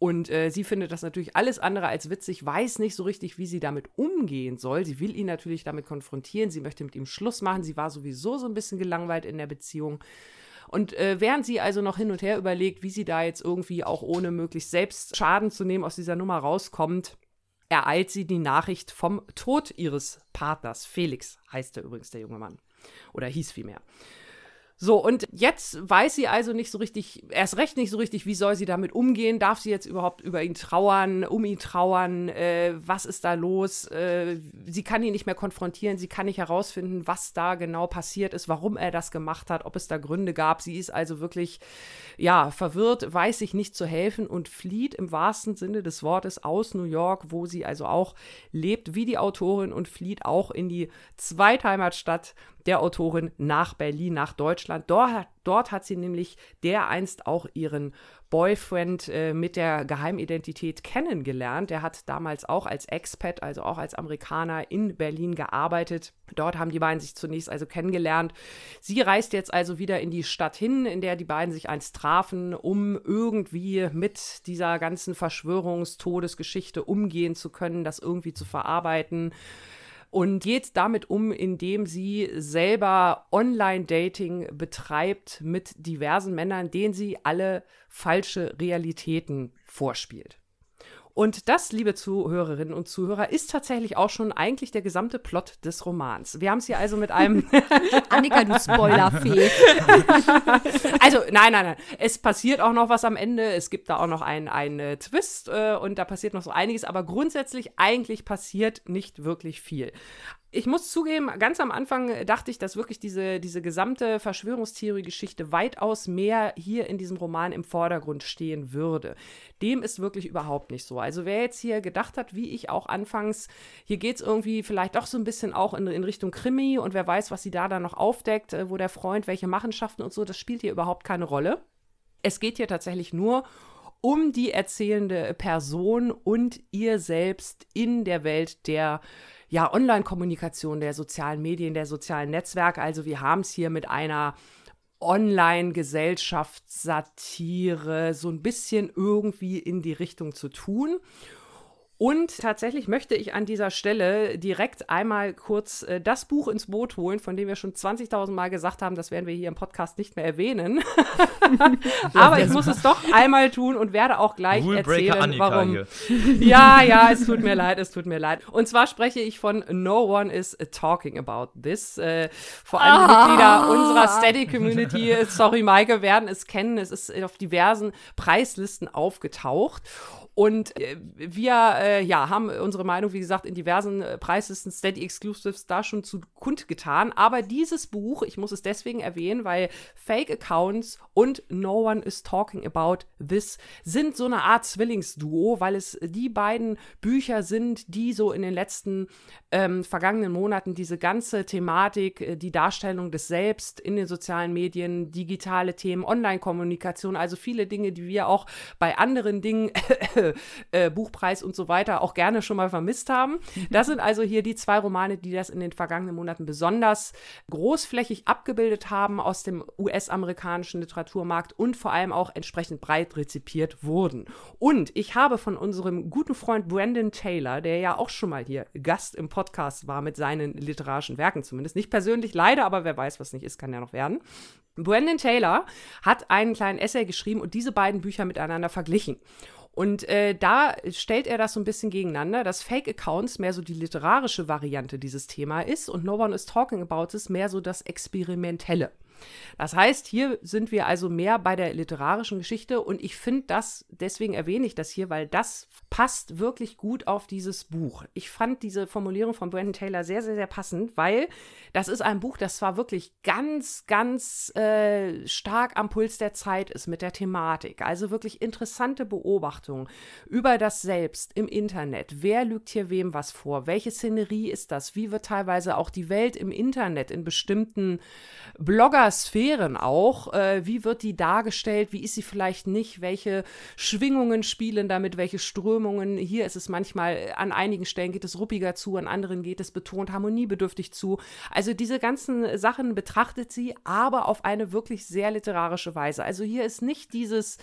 und äh, sie findet das natürlich alles andere als witzig, weiß nicht so richtig, wie sie damit umgehen soll. Sie will ihn natürlich damit konfrontieren, sie möchte mit ihm Schluss machen. Sie war sowieso so ein bisschen gelangweilt in der Beziehung. Und äh, während sie also noch hin und her überlegt, wie sie da jetzt irgendwie auch ohne möglichst selbst Schaden zu nehmen aus dieser Nummer rauskommt, ereilt sie die Nachricht vom Tod ihres Partners. Felix heißt er übrigens, der junge Mann. Oder hieß vielmehr. So, und jetzt weiß sie also nicht so richtig, erst recht nicht so richtig, wie soll sie damit umgehen? Darf sie jetzt überhaupt über ihn trauern, um ihn trauern? Äh, was ist da los? Äh, sie kann ihn nicht mehr konfrontieren, sie kann nicht herausfinden, was da genau passiert ist, warum er das gemacht hat, ob es da Gründe gab. Sie ist also wirklich, ja, verwirrt, weiß sich nicht zu helfen und flieht im wahrsten Sinne des Wortes aus New York, wo sie also auch lebt, wie die Autorin und flieht auch in die Zweitheimatstadt der Autorin nach Berlin, nach Deutschland. Dort, dort hat sie nämlich dereinst auch ihren Boyfriend äh, mit der Geheimidentität kennengelernt. Der hat damals auch als Expat, also auch als Amerikaner in Berlin gearbeitet. Dort haben die beiden sich zunächst also kennengelernt. Sie reist jetzt also wieder in die Stadt hin, in der die beiden sich einst trafen, um irgendwie mit dieser ganzen Verschwörungstodesgeschichte umgehen zu können, das irgendwie zu verarbeiten und geht damit um, indem sie selber Online-Dating betreibt mit diversen Männern, denen sie alle falsche Realitäten vorspielt. Und das, liebe Zuhörerinnen und Zuhörer, ist tatsächlich auch schon eigentlich der gesamte Plot des Romans. Wir haben es hier also mit einem. Annika, du Spoilerfee. also, nein, nein, nein. Es passiert auch noch was am Ende. Es gibt da auch noch einen, einen äh, Twist äh, und da passiert noch so einiges. Aber grundsätzlich, eigentlich passiert nicht wirklich viel ich muss zugeben, ganz am Anfang dachte ich, dass wirklich diese, diese gesamte Verschwörungstheorie-Geschichte weitaus mehr hier in diesem Roman im Vordergrund stehen würde. Dem ist wirklich überhaupt nicht so. Also wer jetzt hier gedacht hat, wie ich auch anfangs, hier geht es irgendwie vielleicht doch so ein bisschen auch in, in Richtung Krimi und wer weiß, was sie da dann noch aufdeckt, äh, wo der Freund welche Machenschaften und so, das spielt hier überhaupt keine Rolle. Es geht hier tatsächlich nur um die erzählende Person und ihr selbst in der Welt der ja, Online-Kommunikation der sozialen Medien, der sozialen Netzwerke. Also wir haben es hier mit einer Online-Gesellschaftssatire so ein bisschen irgendwie in die Richtung zu tun. Und tatsächlich möchte ich an dieser Stelle direkt einmal kurz äh, das Buch ins Boot holen, von dem wir schon 20.000 Mal gesagt haben, das werden wir hier im Podcast nicht mehr erwähnen. Aber ich muss es doch einmal tun und werde auch gleich erzählen, Annika warum. Hier. Ja, ja, es tut mir leid, es tut mir leid. Und zwar spreche ich von No One is Talking About This. Äh, vor allem ah. Mitglieder unserer Steady Community, sorry Maike, werden es kennen. Es ist auf diversen Preislisten aufgetaucht. Und äh, wir äh, ja, haben unsere Meinung, wie gesagt, in diversen äh, Preislisten Steady Exclusives da schon zu kundgetan. Aber dieses Buch, ich muss es deswegen erwähnen, weil Fake-Accounts und und No One is Talking About This sind so eine Art Zwillingsduo, weil es die beiden Bücher sind, die so in den letzten ähm, vergangenen Monaten diese ganze Thematik, äh, die Darstellung des Selbst in den sozialen Medien, digitale Themen, Online-Kommunikation, also viele Dinge, die wir auch bei anderen Dingen, äh, Buchpreis und so weiter, auch gerne schon mal vermisst haben. Das sind also hier die zwei Romane, die das in den vergangenen Monaten besonders großflächig abgebildet haben aus dem US-amerikanischen Literaturmarkt und vor allem auch entsprechend breit rezipiert wurden. Und ich habe von unserem guten Freund Brandon Taylor, der ja auch schon mal hier Gast im Podcast war mit seinen literarischen Werken zumindest, nicht persönlich leider, aber wer weiß, was nicht ist, kann ja noch werden. Brandon Taylor hat einen kleinen Essay geschrieben und diese beiden Bücher miteinander verglichen. Und äh, da stellt er das so ein bisschen gegeneinander, dass Fake Accounts mehr so die literarische Variante dieses Thema ist und No One is Talking About ist mehr so das Experimentelle. Das heißt, hier sind wir also mehr bei der literarischen Geschichte und ich finde das, deswegen erwähne ich das hier, weil das passt wirklich gut auf dieses Buch. Ich fand diese Formulierung von Brandon Taylor sehr, sehr, sehr passend, weil das ist ein Buch, das zwar wirklich ganz, ganz äh, stark am Puls der Zeit ist mit der Thematik, also wirklich interessante Beobachtungen über das Selbst im Internet. Wer lügt hier wem was vor? Welche Szenerie ist das? Wie wird teilweise auch die Welt im Internet in bestimmten Blogger Sphären auch. Äh, wie wird die dargestellt? Wie ist sie vielleicht nicht? Welche Schwingungen spielen damit? Welche Strömungen? Hier ist es manchmal, an einigen Stellen geht es ruppiger zu, an anderen geht es betont harmoniebedürftig zu. Also diese ganzen Sachen betrachtet sie, aber auf eine wirklich sehr literarische Weise. Also hier ist nicht dieses,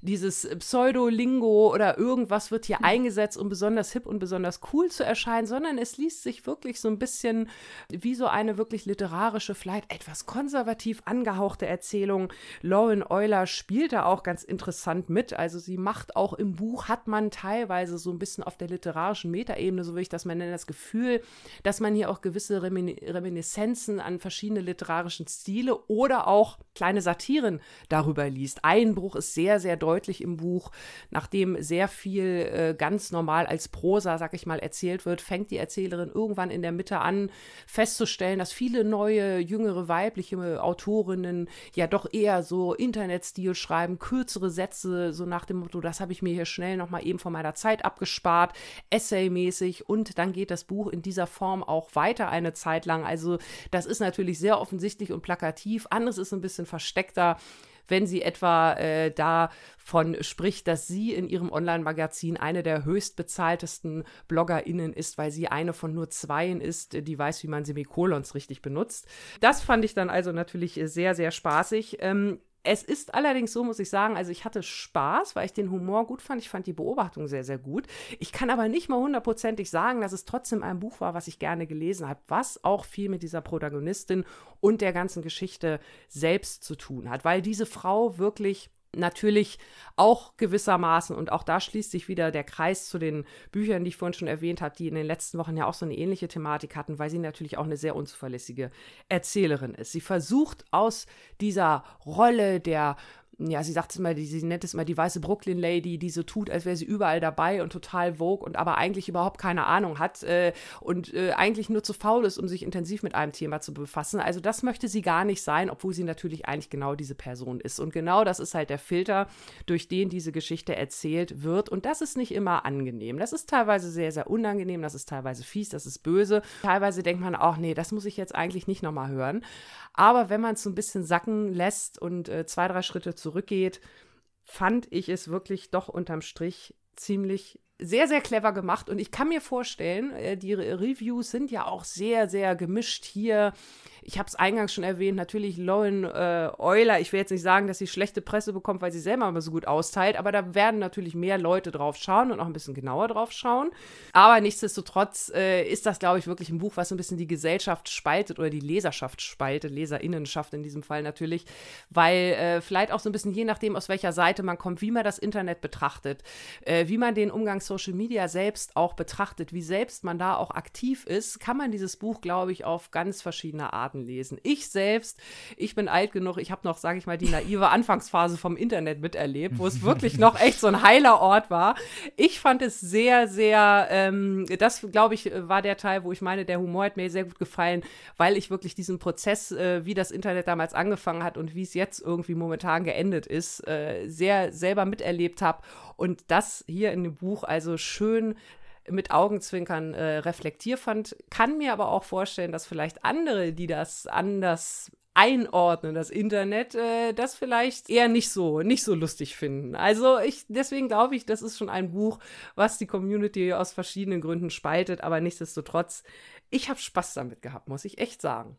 dieses Pseudo-Lingo oder irgendwas wird hier eingesetzt, um besonders hip und besonders cool zu erscheinen, sondern es liest sich wirklich so ein bisschen wie so eine wirklich literarische, vielleicht etwas konservative positiv angehauchte Erzählung. Lauren Euler spielt da auch ganz interessant mit. Also sie macht auch im Buch, hat man teilweise so ein bisschen auf der literarischen Metaebene, so will ich das mal nennen, das Gefühl, dass man hier auch gewisse Remin Reminiszenzen an verschiedene literarischen Stile oder auch kleine Satiren darüber liest. Einbruch ist sehr, sehr deutlich im Buch. Nachdem sehr viel äh, ganz normal als Prosa, sag ich mal, erzählt wird, fängt die Erzählerin irgendwann in der Mitte an, festzustellen, dass viele neue, jüngere weibliche Autoren Autorinnen ja doch eher so Internetstil schreiben, kürzere Sätze, so nach dem Motto, das habe ich mir hier schnell nochmal eben von meiner Zeit abgespart, essaymäßig. Und dann geht das Buch in dieser Form auch weiter eine Zeit lang. Also das ist natürlich sehr offensichtlich und plakativ, anderes ist ein bisschen versteckter wenn sie etwa äh, davon spricht, dass sie in ihrem Online-Magazin eine der höchstbezahltesten BloggerInnen ist, weil sie eine von nur zweien ist, die weiß, wie man Semikolons richtig benutzt. Das fand ich dann also natürlich sehr, sehr spaßig. Ähm, es ist allerdings so, muss ich sagen, also ich hatte Spaß, weil ich den Humor gut fand. Ich fand die Beobachtung sehr, sehr gut. Ich kann aber nicht mal hundertprozentig sagen, dass es trotzdem ein Buch war, was ich gerne gelesen habe, was auch viel mit dieser Protagonistin und der ganzen Geschichte selbst zu tun hat, weil diese Frau wirklich natürlich auch gewissermaßen, und auch da schließt sich wieder der Kreis zu den Büchern, die ich vorhin schon erwähnt habe, die in den letzten Wochen ja auch so eine ähnliche Thematik hatten, weil sie natürlich auch eine sehr unzuverlässige Erzählerin ist. Sie versucht aus dieser Rolle der ja, sie sagt es mal, sie nennt es mal die weiße Brooklyn Lady, die so tut, als wäre sie überall dabei und total vogue und aber eigentlich überhaupt keine Ahnung hat äh, und äh, eigentlich nur zu faul ist, um sich intensiv mit einem Thema zu befassen. Also das möchte sie gar nicht sein, obwohl sie natürlich eigentlich genau diese Person ist. Und genau das ist halt der Filter, durch den diese Geschichte erzählt wird. Und das ist nicht immer angenehm. Das ist teilweise sehr, sehr unangenehm, das ist teilweise fies, das ist böse. Teilweise denkt man auch, nee, das muss ich jetzt eigentlich nicht nochmal hören. Aber wenn man es so ein bisschen sacken lässt und äh, zwei, drei Schritte zurückgeht, fand ich es wirklich doch unterm Strich ziemlich sehr, sehr clever gemacht. Und ich kann mir vorstellen, äh, die Reviews sind ja auch sehr, sehr gemischt hier. Ich habe es eingangs schon erwähnt, natürlich Lauren äh, Euler. Ich will jetzt nicht sagen, dass sie schlechte Presse bekommt, weil sie selber immer so gut austeilt, aber da werden natürlich mehr Leute drauf schauen und auch ein bisschen genauer drauf schauen. Aber nichtsdestotrotz äh, ist das, glaube ich, wirklich ein Buch, was so ein bisschen die Gesellschaft spaltet oder die Leserschaft spaltet, Leserinnenschaft in diesem Fall natürlich, weil äh, vielleicht auch so ein bisschen je nachdem, aus welcher Seite man kommt, wie man das Internet betrachtet, äh, wie man den Umgang Social Media selbst auch betrachtet, wie selbst man da auch aktiv ist, kann man dieses Buch, glaube ich, auf ganz verschiedene Arten raten lesen. Ich selbst, ich bin alt genug, ich habe noch, sage ich mal, die naive Anfangsphase vom Internet miterlebt, wo es wirklich noch echt so ein heiler Ort war. Ich fand es sehr, sehr, ähm, das glaube ich, war der Teil, wo ich meine, der Humor hat mir sehr gut gefallen, weil ich wirklich diesen Prozess, äh, wie das Internet damals angefangen hat und wie es jetzt irgendwie momentan geendet ist, äh, sehr selber miterlebt habe. Und das hier in dem Buch also schön mit Augenzwinkern äh, reflektiert fand. Kann mir aber auch vorstellen, dass vielleicht andere, die das anders einordnen, das Internet, äh, das vielleicht eher nicht so, nicht so lustig finden. Also ich, deswegen glaube ich, das ist schon ein Buch, was die Community aus verschiedenen Gründen spaltet, aber nichtsdestotrotz, ich habe Spaß damit gehabt, muss ich echt sagen.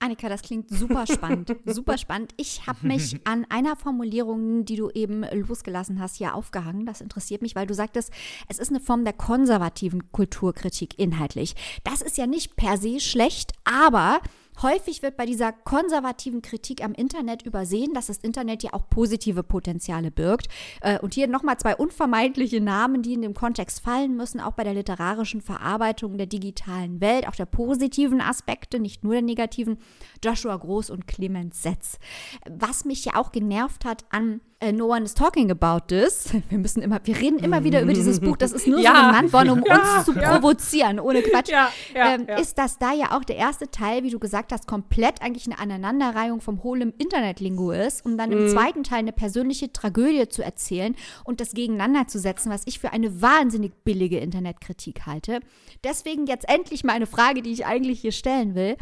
Annika, das klingt super spannend, super spannend. Ich habe mich an einer Formulierung, die du eben losgelassen hast, hier aufgehangen. Das interessiert mich, weil du sagtest, es ist eine Form der konservativen Kulturkritik inhaltlich. Das ist ja nicht per se schlecht, aber Häufig wird bei dieser konservativen Kritik am Internet übersehen, dass das Internet ja auch positive Potenziale birgt. Äh, und hier nochmal zwei unvermeidliche Namen, die in dem Kontext fallen müssen, auch bei der literarischen Verarbeitung der digitalen Welt, auch der positiven Aspekte, nicht nur der negativen, Joshua Groß und Clemens Setz. Was mich ja auch genervt hat an äh, No One is Talking About This. Wir müssen immer, wir reden immer wieder über dieses Buch. Das ist nur ja. so genannt worden, um ja, uns zu ja. provozieren, ohne Quatsch. Ähm, ist das da ja auch der erste Teil, wie du gesagt hast, komplett eigentlich eine Aneinanderreihung vom hohlen Internetlingo ist, um dann mhm. im zweiten Teil eine persönliche Tragödie zu erzählen und das gegeneinander zu setzen, was ich für eine wahnsinnig billige Internetkritik halte. Deswegen jetzt endlich mal eine Frage, die ich eigentlich hier stellen will.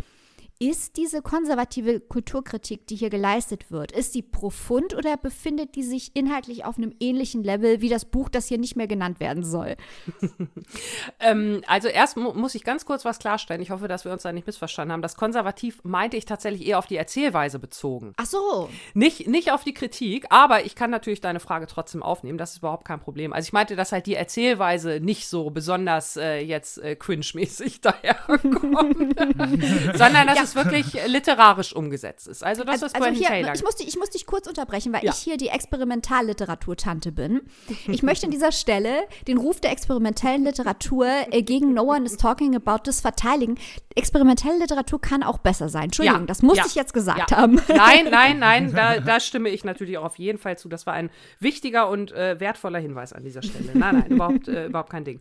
Ist diese konservative Kulturkritik, die hier geleistet wird, ist die profund oder befindet die sich inhaltlich auf einem ähnlichen Level wie das Buch, das hier nicht mehr genannt werden soll? ähm, also erst mu muss ich ganz kurz was klarstellen. Ich hoffe, dass wir uns da nicht missverstanden haben. Das konservativ meinte ich tatsächlich eher auf die Erzählweise bezogen. Ach so. Nicht, nicht auf die Kritik, aber ich kann natürlich deine Frage trotzdem aufnehmen. Das ist überhaupt kein Problem. Also ich meinte, dass halt die Erzählweise nicht so besonders äh, jetzt äh, cringe-mäßig daherkommt, sondern dass ja es wirklich literarisch umgesetzt ist. Also das, was also, also hier, Taylor. Ich muss, dich, ich muss dich kurz unterbrechen, weil ja. ich hier die Experimentalliteratur-Tante bin. Ich möchte an dieser Stelle den Ruf der experimentellen Literatur äh, gegen No One is Talking About This verteidigen. Experimentelle Literatur kann auch besser sein. Entschuldigung, ja. das muss ja. ich jetzt gesagt haben. Nein, nein, nein, da, da, stimme ich natürlich auch auf jeden Fall zu. Das war ein wichtiger und äh, wertvoller Hinweis an dieser Stelle. Nein, nein, überhaupt, äh, überhaupt kein Ding.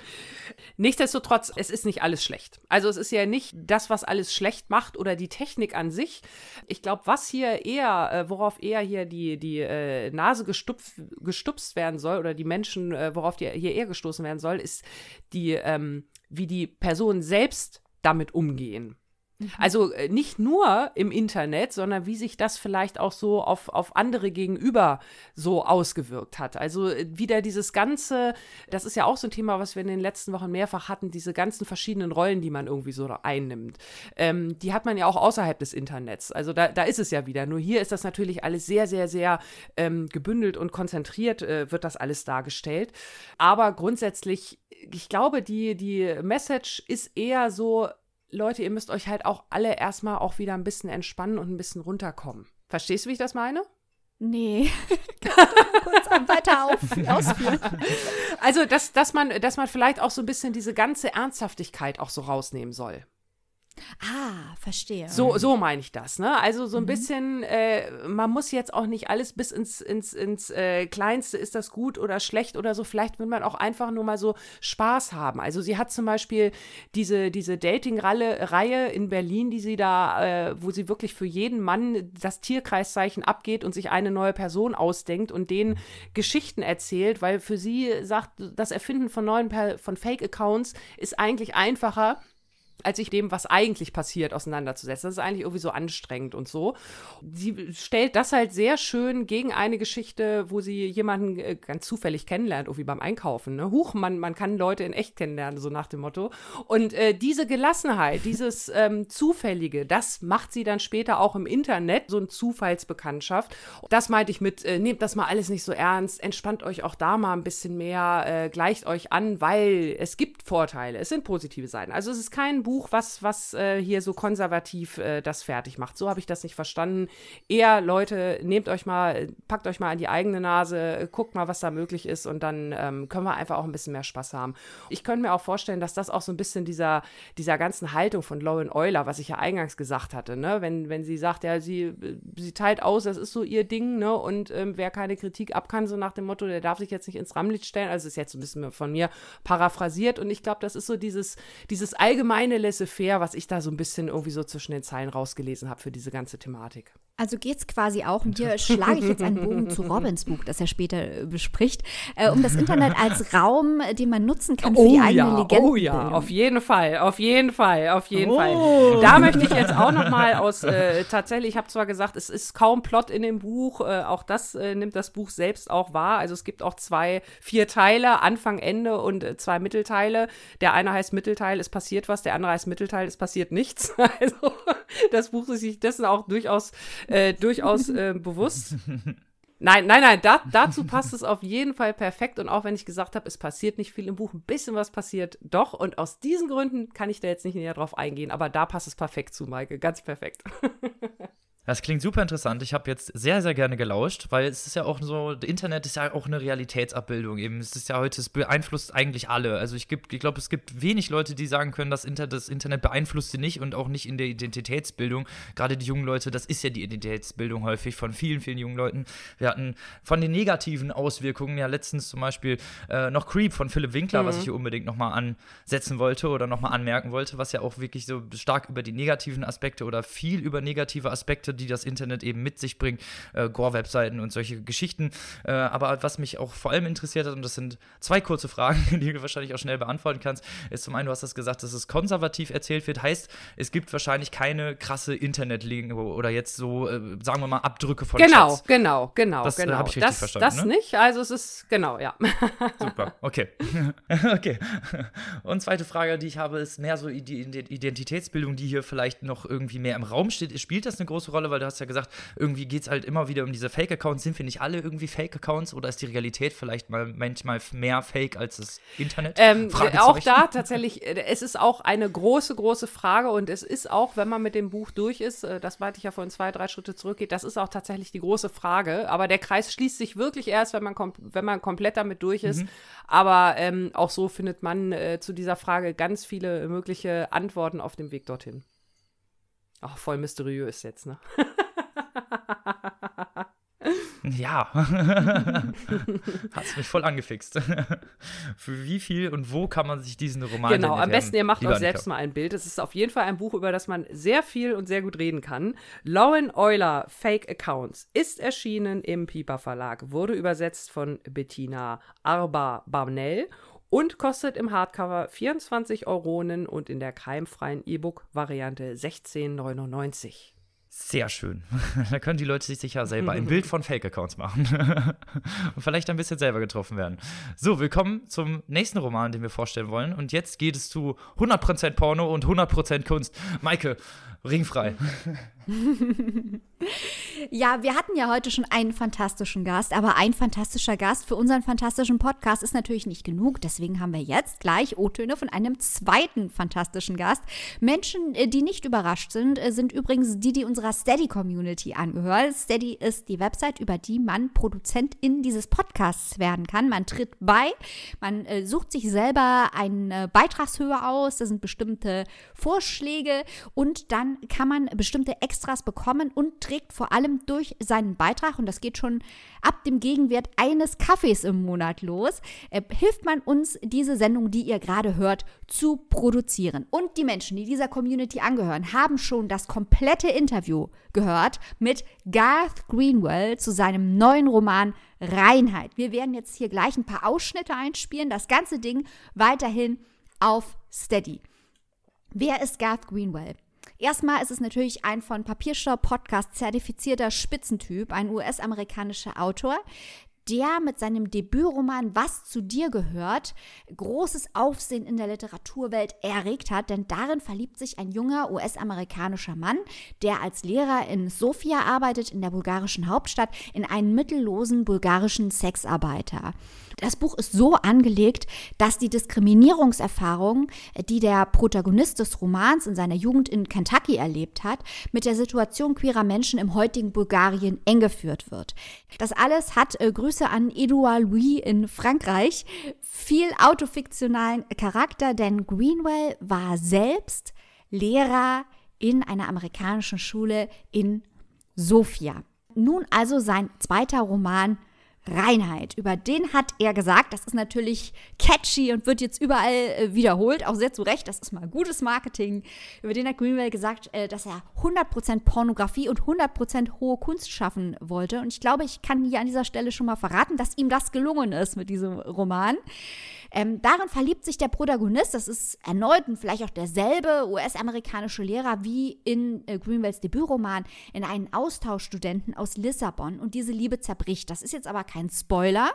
Nichtsdestotrotz, es ist nicht alles schlecht. Also es ist ja nicht das, was alles schlecht macht oder die Technik an sich. Ich glaube, was hier eher, äh, worauf eher hier die, die äh, Nase gestupft, gestupst werden soll oder die Menschen, äh, worauf die hier eher gestoßen werden soll, ist die, ähm, wie die Personen selbst damit umgehen. Mhm. Also äh, nicht nur im Internet, sondern wie sich das vielleicht auch so auf, auf andere gegenüber so ausgewirkt hat. Also äh, wieder dieses ganze, das ist ja auch so ein Thema, was wir in den letzten Wochen mehrfach hatten, diese ganzen verschiedenen Rollen, die man irgendwie so einnimmt. Ähm, die hat man ja auch außerhalb des Internets. Also da, da ist es ja wieder. Nur hier ist das natürlich alles sehr, sehr, sehr ähm, gebündelt und konzentriert, äh, wird das alles dargestellt. Aber grundsätzlich, ich glaube, die, die Message ist eher so, Leute, ihr müsst euch halt auch alle erstmal auch wieder ein bisschen entspannen und ein bisschen runterkommen. Verstehst du, wie ich das meine? Nee. kurz weiter auf, ausführen. Also, dass, dass, man, dass man vielleicht auch so ein bisschen diese ganze Ernsthaftigkeit auch so rausnehmen soll. Ah, verstehe. So, so meine ich das, ne? Also so ein mhm. bisschen, äh, man muss jetzt auch nicht alles bis ins, ins, ins äh, Kleinste, ist das gut oder schlecht oder so. Vielleicht will man auch einfach nur mal so Spaß haben. Also sie hat zum Beispiel diese, diese Dating-Reihe in Berlin, die sie da, äh, wo sie wirklich für jeden Mann das Tierkreiszeichen abgeht und sich eine neue Person ausdenkt und denen Geschichten erzählt, weil für sie sagt, das Erfinden von neuen, von Fake-Accounts ist eigentlich einfacher als sich dem, was eigentlich passiert, auseinanderzusetzen. Das ist eigentlich irgendwie so anstrengend und so. Sie stellt das halt sehr schön gegen eine Geschichte, wo sie jemanden äh, ganz zufällig kennenlernt, irgendwie beim Einkaufen. Ne? Huch, man, man kann Leute in echt kennenlernen, so nach dem Motto. Und äh, diese Gelassenheit, dieses ähm, Zufällige, das macht sie dann später auch im Internet, so eine Zufallsbekanntschaft. Das meinte ich mit, äh, nehmt das mal alles nicht so ernst, entspannt euch auch da mal ein bisschen mehr, äh, gleicht euch an, weil es gibt Vorteile, es sind positive Seiten. Also es ist kein Buch, was, was äh, hier so konservativ äh, das fertig macht. So habe ich das nicht verstanden. Eher, Leute, nehmt euch mal, packt euch mal an die eigene Nase, guckt mal, was da möglich ist und dann ähm, können wir einfach auch ein bisschen mehr Spaß haben. Ich könnte mir auch vorstellen, dass das auch so ein bisschen dieser, dieser ganzen Haltung von Lauren Euler, was ich ja eingangs gesagt hatte, ne? wenn, wenn sie sagt, ja, sie, sie teilt aus, das ist so ihr Ding, ne? und ähm, wer keine Kritik ab kann, so nach dem Motto, der darf sich jetzt nicht ins Rampenlicht stellen, also ist jetzt ein bisschen von mir paraphrasiert und ich glaube, das ist so dieses, dieses allgemeine Laissez-faire, was ich da so ein bisschen irgendwie so zwischen den Zeilen rausgelesen habe für diese ganze Thematik. Also geht es quasi auch, und hier schlage ich jetzt einen Bogen zu Robins Buch, das er später äh, bespricht, äh, um das Internet als Raum, äh, den man nutzen kann für oh die eigene ja, Legende. Oh ja, auf jeden Fall, auf jeden Fall, auf jeden oh. Fall. Da möchte ich jetzt auch noch mal aus, äh, tatsächlich, ich habe zwar gesagt, es ist kaum Plot in dem Buch, äh, auch das äh, nimmt das Buch selbst auch wahr. Also es gibt auch zwei, vier Teile, Anfang, Ende und zwei Mittelteile. Der eine heißt Mittelteil, es passiert was, der andere heißt Mittelteil, es passiert nichts. Also das Buch ist sich dessen auch durchaus äh, durchaus äh, bewusst. Nein, nein, nein, da, dazu passt es auf jeden Fall perfekt. Und auch wenn ich gesagt habe, es passiert nicht viel im Buch, ein bisschen was passiert doch. Und aus diesen Gründen kann ich da jetzt nicht näher drauf eingehen. Aber da passt es perfekt zu, Maike. Ganz perfekt. Das klingt super interessant. Ich habe jetzt sehr, sehr gerne gelauscht, weil es ist ja auch so, Internet ist ja auch eine Realitätsabbildung eben. Es ist ja heute, es beeinflusst eigentlich alle. Also ich, ich glaube, es gibt wenig Leute, die sagen können, das, Inter das Internet beeinflusst sie nicht und auch nicht in der Identitätsbildung. Gerade die jungen Leute, das ist ja die Identitätsbildung häufig von vielen, vielen jungen Leuten. Wir hatten von den negativen Auswirkungen ja letztens zum Beispiel äh, noch Creep von Philipp Winkler, mhm. was ich hier unbedingt nochmal ansetzen wollte oder nochmal anmerken wollte, was ja auch wirklich so stark über die negativen Aspekte oder viel über negative Aspekte die das Internet eben mit sich bringt, äh, Gore-Webseiten und solche Geschichten. Äh, aber was mich auch vor allem interessiert hat, und das sind zwei kurze Fragen, die du wahrscheinlich auch schnell beantworten kannst, ist zum einen, du hast das gesagt, dass es konservativ erzählt wird, heißt, es gibt wahrscheinlich keine krasse Internet-Link oder jetzt so, äh, sagen wir mal, Abdrücke von Genau, Chats. genau, genau, das, genau. habe ich richtig das, verstanden. Das ne? nicht, also es ist, genau, ja. Super, okay. okay. Und zweite Frage, die ich habe, ist mehr so die Identitätsbildung, die hier vielleicht noch irgendwie mehr im Raum steht. Spielt das eine große Rolle? Weil du hast ja gesagt, irgendwie geht es halt immer wieder um diese Fake-Accounts. Sind wir nicht alle irgendwie Fake-Accounts oder ist die Realität vielleicht mal manchmal mehr Fake als das Internet? Ähm, auch da tatsächlich, äh, es ist auch eine große, große Frage und es ist auch, wenn man mit dem Buch durch ist, äh, das weit ich ja vorhin zwei, drei Schritte zurückgeht, das ist auch tatsächlich die große Frage. Aber der Kreis schließt sich wirklich erst, wenn man, wenn man komplett damit durch ist. Mhm. Aber ähm, auch so findet man äh, zu dieser Frage ganz viele mögliche Antworten auf dem Weg dorthin. Ach, voll mysteriös jetzt, ne? Ja. Hast mich voll angefixt. Für wie viel und wo kann man sich diesen Roman Genau, am besten ihr macht euch selbst mal ein Bild. Es ist auf jeden Fall ein Buch, über das man sehr viel und sehr gut reden kann. Lauren Euler, Fake Accounts, ist erschienen im Piper Verlag, wurde übersetzt von Bettina Arba Barnell und kostet im Hardcover 24 Euronen und in der keimfreien E-Book-Variante 16,99. Sehr schön. da können die Leute sich sicher selber ein Bild von Fake-Accounts machen und vielleicht ein bisschen selber getroffen werden. So, willkommen zum nächsten Roman, den wir vorstellen wollen. Und jetzt geht es zu 100% Porno und 100% Kunst. Maike, ringfrei. ja, wir hatten ja heute schon einen fantastischen Gast, aber ein fantastischer Gast für unseren fantastischen Podcast ist natürlich nicht genug. Deswegen haben wir jetzt gleich O-Töne von einem zweiten fantastischen Gast. Menschen, äh, die nicht überrascht sind, äh, sind übrigens die, die unserer Steady-Community angehören. Steady ist die Website, über die man Produzentin dieses Podcasts werden kann. Man tritt bei, man äh, sucht sich selber eine Beitragshöhe aus, da sind bestimmte Vorschläge und dann kann man bestimmte Extras bekommen und trägt vor allem durch seinen Beitrag, und das geht schon ab dem Gegenwert eines Kaffees im Monat los, äh, hilft man uns, diese Sendung, die ihr gerade hört, zu produzieren. Und die Menschen, die dieser Community angehören, haben schon das komplette Interview gehört mit Garth Greenwell zu seinem neuen Roman Reinheit. Wir werden jetzt hier gleich ein paar Ausschnitte einspielen, das ganze Ding weiterhin auf Steady. Wer ist Garth Greenwell? Erstmal ist es natürlich ein von Papierstau Podcast zertifizierter Spitzentyp, ein US-amerikanischer Autor, der mit seinem Debütroman Was zu dir gehört großes Aufsehen in der Literaturwelt erregt hat, denn darin verliebt sich ein junger US-amerikanischer Mann, der als Lehrer in Sofia arbeitet, in der bulgarischen Hauptstadt, in einen mittellosen bulgarischen Sexarbeiter. Das Buch ist so angelegt, dass die Diskriminierungserfahrung, die der Protagonist des Romans in seiner Jugend in Kentucky erlebt hat, mit der Situation queerer Menschen im heutigen Bulgarien eng geführt wird. Das alles hat äh, Grüße an Edouard Louis in Frankreich viel autofiktionalen Charakter, denn Greenwell war selbst Lehrer in einer amerikanischen Schule in Sofia. Nun also sein zweiter Roman Reinheit. Über den hat er gesagt, das ist natürlich catchy und wird jetzt überall äh, wiederholt, auch sehr zu Recht, das ist mal gutes Marketing. Über den hat Greenwell gesagt, äh, dass er 100% Pornografie und 100% hohe Kunst schaffen wollte. Und ich glaube, ich kann hier an dieser Stelle schon mal verraten, dass ihm das gelungen ist mit diesem Roman. Ähm, darin verliebt sich der Protagonist, das ist erneut und vielleicht auch derselbe US-amerikanische Lehrer wie in äh, Greenwells Debütroman, in einen Austauschstudenten aus Lissabon und diese Liebe zerbricht. Das ist jetzt aber kein Spoiler.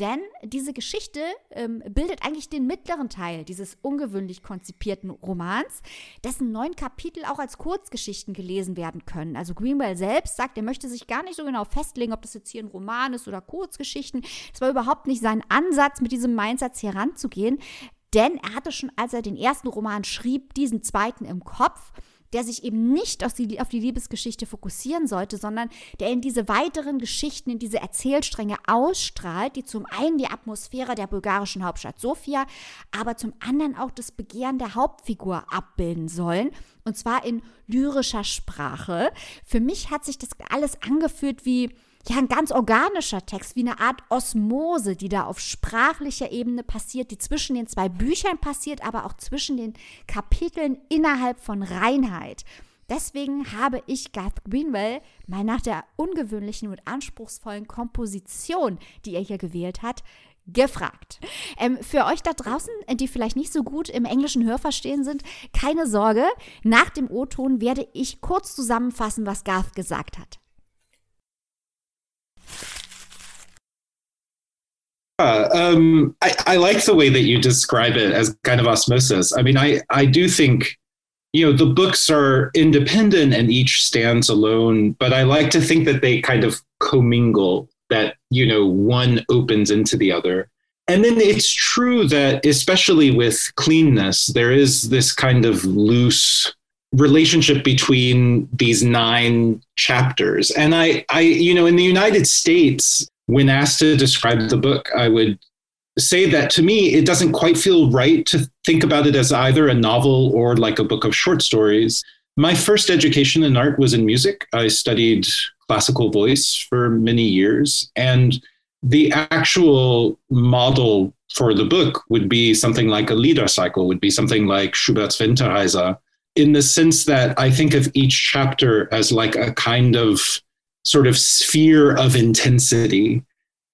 Denn diese Geschichte ähm, bildet eigentlich den mittleren Teil dieses ungewöhnlich konzipierten Romans, dessen neun Kapitel auch als Kurzgeschichten gelesen werden können. Also Greenwell selbst sagt, er möchte sich gar nicht so genau festlegen, ob das jetzt hier ein Roman ist oder Kurzgeschichten. Es war überhaupt nicht sein Ansatz, mit diesem Mindsatz heranzugehen. Denn er hatte schon, als er den ersten Roman schrieb, diesen zweiten im Kopf der sich eben nicht auf die, auf die Liebesgeschichte fokussieren sollte, sondern der in diese weiteren Geschichten, in diese Erzählstränge ausstrahlt, die zum einen die Atmosphäre der bulgarischen Hauptstadt Sofia, aber zum anderen auch das Begehren der Hauptfigur abbilden sollen. Und zwar in lyrischer Sprache. Für mich hat sich das alles angefühlt wie ja ein ganz organischer Text, wie eine Art Osmose, die da auf sprachlicher Ebene passiert, die zwischen den zwei Büchern passiert, aber auch zwischen den Kapiteln innerhalb von Reinheit. Deswegen habe ich Garth Greenwell mal nach der ungewöhnlichen und anspruchsvollen Komposition, die er hier gewählt hat, gefragt. Ähm, für euch da draußen, die vielleicht nicht so gut im englischen Hörverstehen sind, keine Sorge. Nach dem O-Ton werde ich kurz zusammenfassen, was Garth gesagt hat. Uh, um, I, I like the way that you describe it as kind of osmosis. I mean, I, I do think, you know, the books are independent and each stands alone, but I like to think that they kind of commingle, that, you know, one opens into the other. And then it's true that, especially with cleanness, there is this kind of loose relationship between these nine chapters. And I, I, you know, in the United States, when asked to describe the book, I would say that to me, it doesn't quite feel right to think about it as either a novel or like a book of short stories. My first education in art was in music. I studied classical voice for many years. And the actual model for the book would be something like a Lieder cycle, would be something like Schubert's Winterreise, in the sense that I think of each chapter as like a kind of sort of sphere of intensity.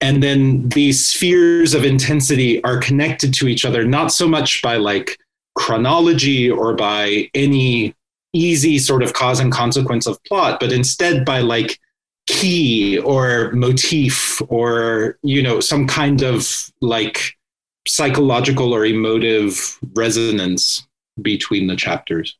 And then these spheres of intensity are connected to each other, not so much by like chronology or by any easy sort of cause and consequence of plot, but instead by like key or motif or, you know, some kind of like psychological or emotive resonance between the chapters.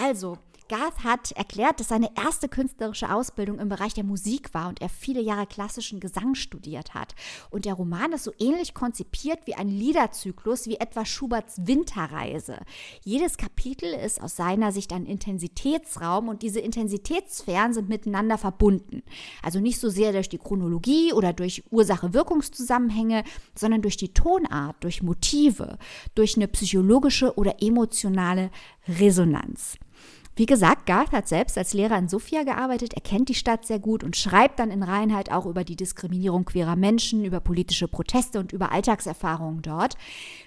Also, Garth hat erklärt, dass seine erste künstlerische Ausbildung im Bereich der Musik war und er viele Jahre klassischen Gesang studiert hat. Und der Roman ist so ähnlich konzipiert wie ein Liederzyklus, wie etwa Schuberts Winterreise. Jedes Kapitel ist aus seiner Sicht ein Intensitätsraum und diese Intensitätssphären sind miteinander verbunden. Also nicht so sehr durch die Chronologie oder durch Ursache-Wirkungszusammenhänge, sondern durch die Tonart, durch Motive, durch eine psychologische oder emotionale Resonanz. Wie gesagt, Garth hat selbst als Lehrer in Sofia gearbeitet, er kennt die Stadt sehr gut und schreibt dann in Reinheit auch über die Diskriminierung queerer Menschen, über politische Proteste und über Alltagserfahrungen dort.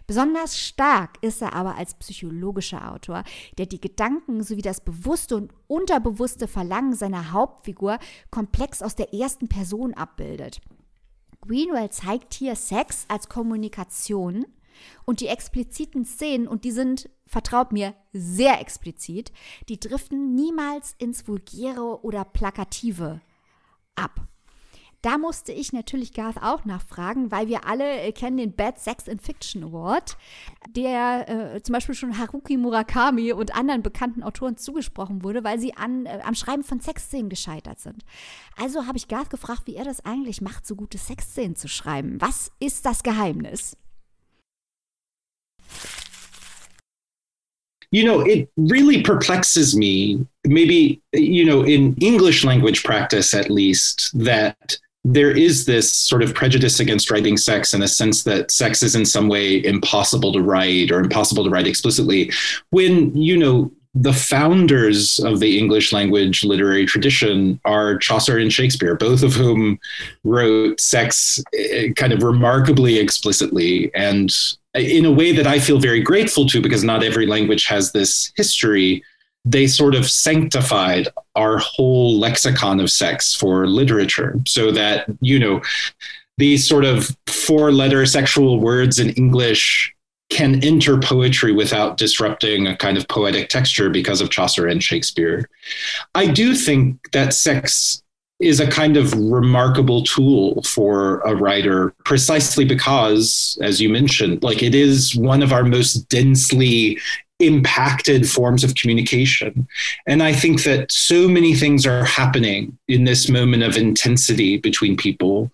Besonders stark ist er aber als psychologischer Autor, der die Gedanken sowie das bewusste und unterbewusste Verlangen seiner Hauptfigur komplex aus der ersten Person abbildet. Greenwell zeigt hier Sex als Kommunikation und die expliziten Szenen, und die sind, vertraut mir, sehr explizit, die driften niemals ins Vulgäre oder Plakative ab. Da musste ich natürlich Garth auch nachfragen, weil wir alle äh, kennen den Bad Sex in Fiction Award, der äh, zum Beispiel schon Haruki Murakami und anderen bekannten Autoren zugesprochen wurde, weil sie an, äh, am Schreiben von Sexszenen gescheitert sind. Also habe ich Garth gefragt, wie er das eigentlich macht, so gute Sexszenen zu schreiben. Was ist das Geheimnis? You know, it really perplexes me, maybe, you know, in English language practice at least, that there is this sort of prejudice against writing sex in a sense that sex is in some way impossible to write or impossible to write explicitly when you know the founders of the English language literary tradition are Chaucer and Shakespeare, both of whom wrote sex eh, kind of remarkably explicitly and in a way that I feel very grateful to because not every language has this history they sort of sanctified our whole lexicon of sex for literature so that, you know, these sort of four letter sexual words in English can enter poetry without disrupting a kind of poetic texture because of Chaucer and Shakespeare. I do think that sex is a kind of remarkable tool for a writer precisely because as you mentioned like it is one of our most densely impacted forms of communication. And I think that so many things are happening in this moment of intensity between people.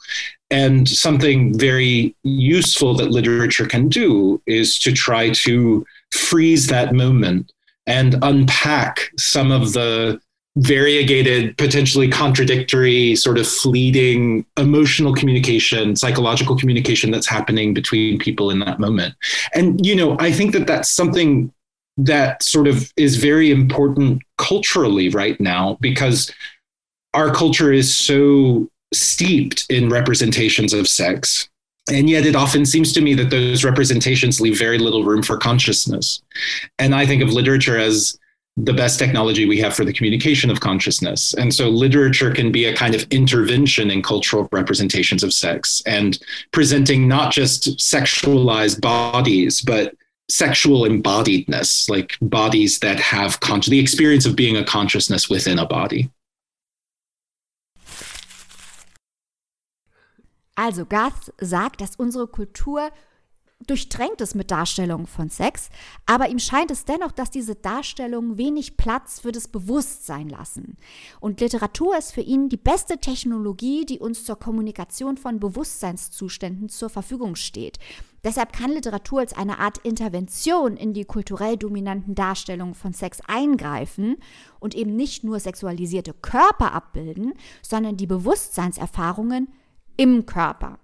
And something very useful that literature can do is to try to freeze that moment and unpack some of the variegated, potentially contradictory, sort of fleeting emotional communication, psychological communication that's happening between people in that moment. And, you know, I think that that's something that sort of is very important culturally right now because our culture is so steeped in representations of sex. And yet, it often seems to me that those representations leave very little room for consciousness. And I think of literature as the best technology we have for the communication of consciousness. And so, literature can be a kind of intervention in cultural representations of sex and presenting not just sexualized bodies, but sexual embodiedness, like bodies that have con- the experience of being a consciousness within a body. Also Garth sagt, dass unsere Kultur durchtränkt ist mit Darstellungen von Sex, aber ihm scheint es dennoch, dass diese Darstellungen wenig Platz für das Bewusstsein lassen. Und Literatur ist für ihn die beste Technologie, die uns zur Kommunikation von Bewusstseinszuständen zur Verfügung steht. Deshalb kann Literatur als eine Art Intervention in die kulturell dominanten Darstellungen von Sex eingreifen und eben nicht nur sexualisierte Körper abbilden, sondern die Bewusstseinserfahrungen im Körper.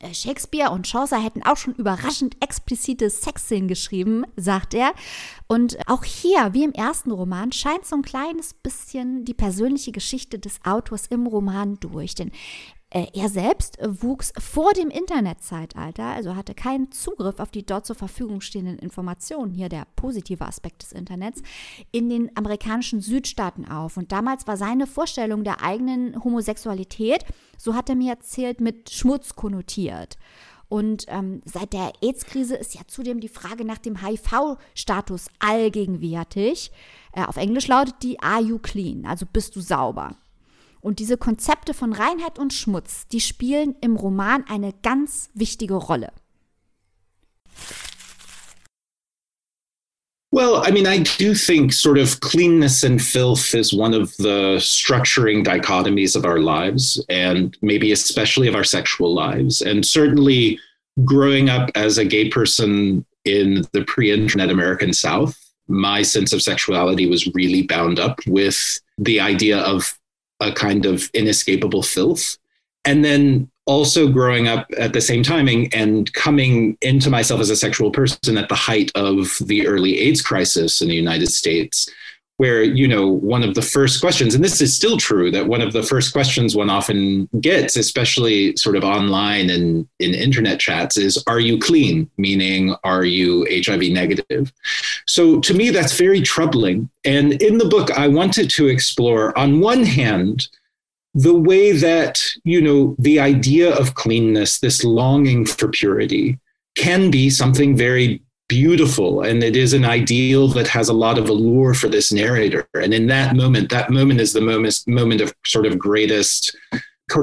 Äh, Shakespeare und Chaucer hätten auch schon überraschend explizite Sexszenen geschrieben, sagt er. Und auch hier, wie im ersten Roman, scheint so ein kleines bisschen die persönliche Geschichte des Autors im Roman durch. Denn er selbst wuchs vor dem Internetzeitalter, also hatte keinen Zugriff auf die dort zur Verfügung stehenden Informationen, hier der positive Aspekt des Internets, in den amerikanischen Südstaaten auf. Und damals war seine Vorstellung der eigenen Homosexualität, so hat er mir erzählt, mit Schmutz konnotiert. Und ähm, seit der AIDS-Krise ist ja zudem die Frage nach dem HIV-Status allgegenwärtig. Äh, auf Englisch lautet die Are you clean? Also bist du sauber? Und diese Konzepte von Reinheit und Schmutz, die spielen im Roman eine ganz wichtige Rolle. Well, I mean, I do think sort of cleanness and filth is one of the structuring dichotomies of our lives, and maybe especially of our sexual lives. And certainly growing up as a gay person in the pre internet American South, my sense of sexuality was really bound up with the idea of a kind of inescapable filth. And then also growing up at the same timing and coming into myself as a sexual person at the height of the early AIDS crisis in the United States, where you know one of the first questions and this is still true that one of the first questions one often gets especially sort of online and in internet chats is are you clean? Meaning are you hiv negative? So to me that's very troubling. And in the book i wanted to explore on one hand the way that you know the idea of cleanness this longing for purity can be something very beautiful and it is an ideal that has a lot of allure for this narrator. And in that moment that moment is the moment moment of sort of greatest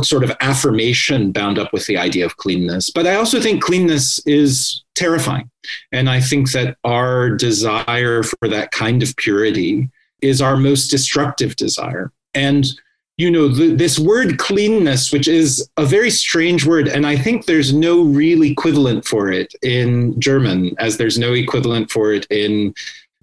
sort of affirmation bound up with the idea of cleanness. But i also think cleanness is terrifying. And i think that our desire for that kind of purity is our most destructive desire. And you know, the, this word cleanness, which is a very strange word, and I think there's no real equivalent for it in German, as there's no equivalent for it in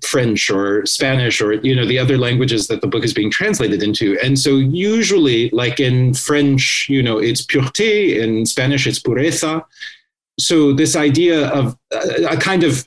French or Spanish or you know the other languages that the book is being translated into. And so usually, like in French, you know, it's pureté, in Spanish it's pureza. So this idea of a, a kind of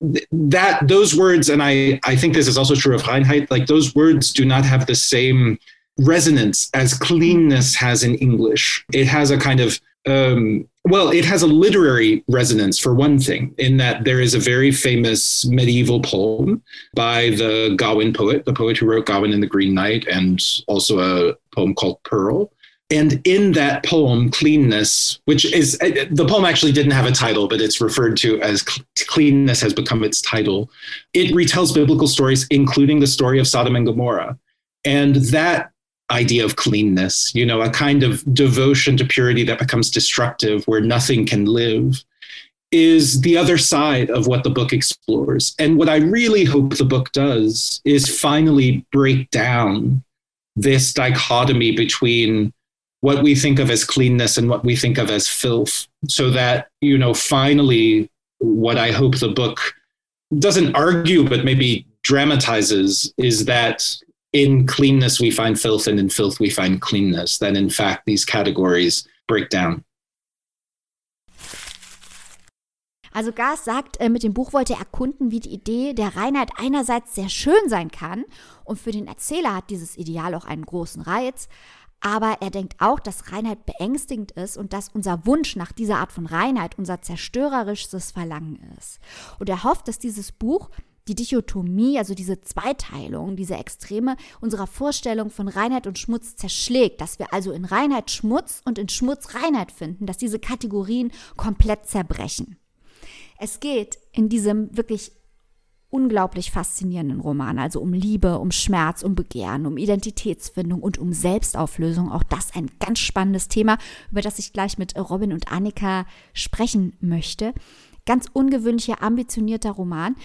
that those words, and I I think this is also true of Reinheit, like those words do not have the same resonance as cleanness has in English. It has a kind of um, well, it has a literary resonance for one thing, in that there is a very famous medieval poem by the Gawain poet, the poet who wrote Gawain and the Green Knight, and also a poem called Pearl. And in that poem, Cleanness, which is the poem actually didn't have a title, but it's referred to as Cleanness has become its title. It retells biblical stories, including the story of Sodom and Gomorrah. And that idea of cleanness, you know, a kind of devotion to purity that becomes destructive, where nothing can live, is the other side of what the book explores. And what I really hope the book does is finally break down this dichotomy between what we think of as cleanness and what we think of as filth, so that, you know, finally, what I hope the book doesn't argue, but maybe dramatizes is that in cleanness we find filth and in filth we find cleanness, then in fact these categories break down. Also Gas sagt, äh, mit dem Buch wollte er erkunden, wie die Idee der Reinheit einerseits sehr schön sein kann und für den Erzähler hat dieses Ideal auch einen großen Reiz, aber er denkt auch, dass Reinheit beängstigend ist und dass unser Wunsch nach dieser Art von Reinheit unser zerstörerisches Verlangen ist. Und er hofft, dass dieses Buch die Dichotomie, also diese Zweiteilung, diese Extreme unserer Vorstellung von Reinheit und Schmutz zerschlägt, dass wir also in Reinheit Schmutz und in Schmutz Reinheit finden, dass diese Kategorien komplett zerbrechen. Es geht in diesem wirklich unglaublich faszinierenden Roman, also um Liebe, um Schmerz, um Begehren, um Identitätsfindung und um Selbstauflösung. Auch das ein ganz spannendes Thema, über das ich gleich mit Robin und Annika sprechen möchte. Ganz ungewöhnlicher, ambitionierter Roman,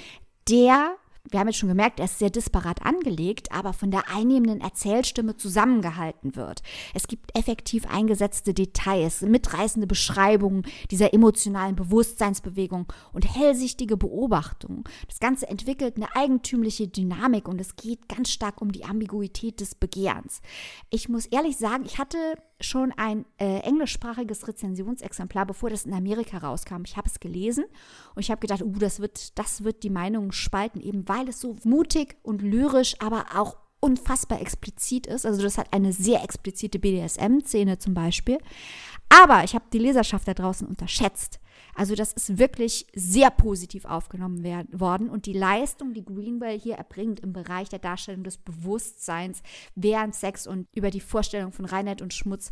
der wir haben jetzt schon gemerkt, er ist sehr disparat angelegt, aber von der einnehmenden Erzählstimme zusammengehalten wird. Es gibt effektiv eingesetzte Details, mitreißende Beschreibungen dieser emotionalen Bewusstseinsbewegung und hellsichtige Beobachtungen. Das Ganze entwickelt eine eigentümliche Dynamik und es geht ganz stark um die Ambiguität des Begehrens. Ich muss ehrlich sagen, ich hatte schon ein äh, englischsprachiges Rezensionsexemplar, bevor das in Amerika rauskam. Ich habe es gelesen und ich habe gedacht, uh, das wird, das wird die Meinung spalten, eben weil es so mutig und lyrisch, aber auch unfassbar explizit ist. Also das hat eine sehr explizite BDSM-Szene zum Beispiel. Aber ich habe die Leserschaft da draußen unterschätzt. Also das ist wirklich sehr positiv aufgenommen worden und die Leistung, die Greenwell hier erbringt im Bereich der Darstellung des Bewusstseins während Sex und über die Vorstellung von Reinheit und Schmutz,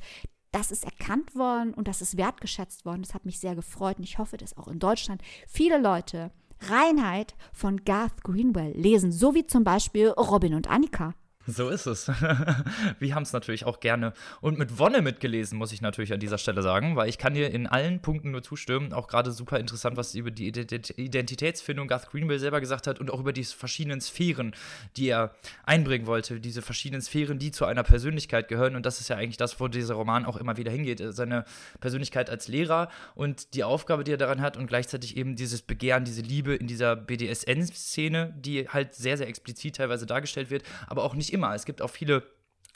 das ist erkannt worden und das ist wertgeschätzt worden. Das hat mich sehr gefreut und ich hoffe, dass auch in Deutschland viele Leute Reinheit von Garth Greenwell lesen, so wie zum Beispiel Robin und Annika. So ist es. Wir haben es natürlich auch gerne und mit Wonne mitgelesen, muss ich natürlich an dieser Stelle sagen, weil ich kann dir in allen Punkten nur zustimmen. Auch gerade super interessant, was über die Identitätsfindung Garth Greenwell selber gesagt hat und auch über die verschiedenen Sphären, die er einbringen wollte. Diese verschiedenen Sphären, die zu einer Persönlichkeit gehören. Und das ist ja eigentlich das, wo dieser Roman auch immer wieder hingeht. Seine Persönlichkeit als Lehrer und die Aufgabe, die er daran hat und gleichzeitig eben dieses Begehren, diese Liebe in dieser BDSN-Szene, die halt sehr, sehr explizit teilweise dargestellt wird, aber auch nicht immer immer. Es gibt auch viele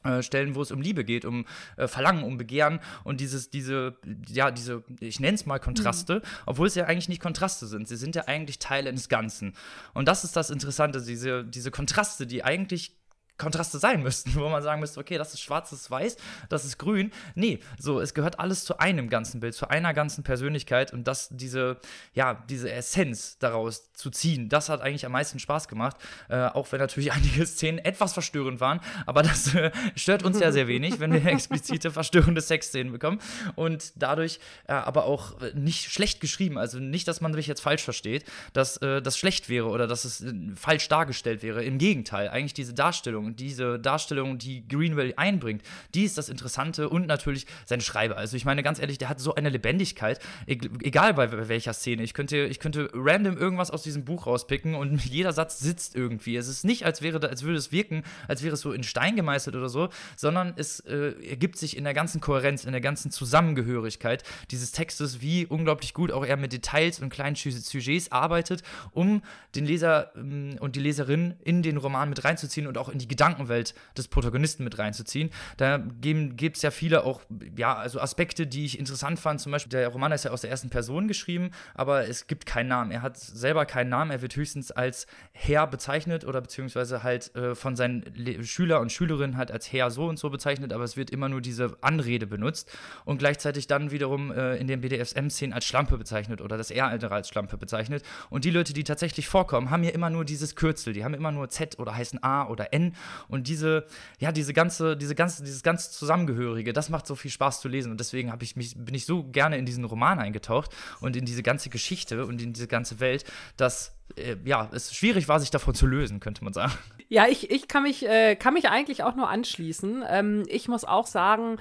äh, Stellen, wo es um Liebe geht, um äh, Verlangen, um Begehren und dieses, diese, ja, diese, ich nenne es mal Kontraste, mhm. obwohl es ja eigentlich nicht Kontraste sind. Sie sind ja eigentlich Teil eines Ganzen. Und das ist das Interessante, diese, diese Kontraste, die eigentlich Kontraste sein müssten, wo man sagen müsste, okay, das ist schwarz, das ist weiß, das ist grün. Nee, so, es gehört alles zu einem ganzen Bild, zu einer ganzen Persönlichkeit und das, diese, ja, diese Essenz daraus zu ziehen, das hat eigentlich am meisten Spaß gemacht, äh, auch wenn natürlich einige Szenen etwas verstörend waren, aber das äh, stört uns ja sehr wenig, wenn wir explizite verstörende Sexszenen bekommen und dadurch äh, aber auch nicht schlecht geschrieben, also nicht, dass man mich jetzt falsch versteht, dass äh, das schlecht wäre oder dass es äh, falsch dargestellt wäre, im Gegenteil, eigentlich diese Darstellung Darstellung, diese Darstellung, die Greenwell einbringt, die ist das Interessante und natürlich seine Schreiber. Also ich meine ganz ehrlich, der hat so eine Lebendigkeit, egal bei welcher Szene. Ich könnte, ich könnte random irgendwas aus diesem Buch rauspicken und jeder Satz sitzt irgendwie. Es ist nicht, als wäre, als würde es wirken, als wäre es so in Stein gemeißelt oder so, sondern es äh, ergibt sich in der ganzen Kohärenz, in der ganzen Zusammengehörigkeit dieses Textes, wie unglaublich gut auch er mit Details und kleinen Sujets arbeitet, um den Leser ähm, und die Leserin in den Roman mit reinzuziehen und auch in die Gedankenwelt des Protagonisten mit reinzuziehen. Da gibt es ja viele auch, ja, also Aspekte, die ich interessant fand. Zum Beispiel, der Roman ist ja aus der ersten Person geschrieben, aber es gibt keinen Namen. Er hat selber keinen Namen. Er wird höchstens als Herr bezeichnet oder beziehungsweise halt äh, von seinen Le Schüler und Schülerinnen halt als Herr so und so bezeichnet, aber es wird immer nur diese Anrede benutzt und gleichzeitig dann wiederum äh, in den BDSM-Szenen als Schlampe bezeichnet oder das er als Schlampe bezeichnet. Und die Leute, die tatsächlich vorkommen, haben ja immer nur dieses Kürzel. Die haben immer nur Z oder heißen A oder N und diese, ja, diese ganze, diese ganze, dieses ganz Zusammengehörige, das macht so viel Spaß zu lesen. Und deswegen habe ich mich, bin ich so gerne in diesen Roman eingetaucht und in diese ganze Geschichte und in diese ganze Welt, dass äh, ja, es schwierig war, sich davon zu lösen, könnte man sagen. Ja, ich, ich kann, mich, äh, kann mich eigentlich auch nur anschließen. Ähm, ich muss auch sagen,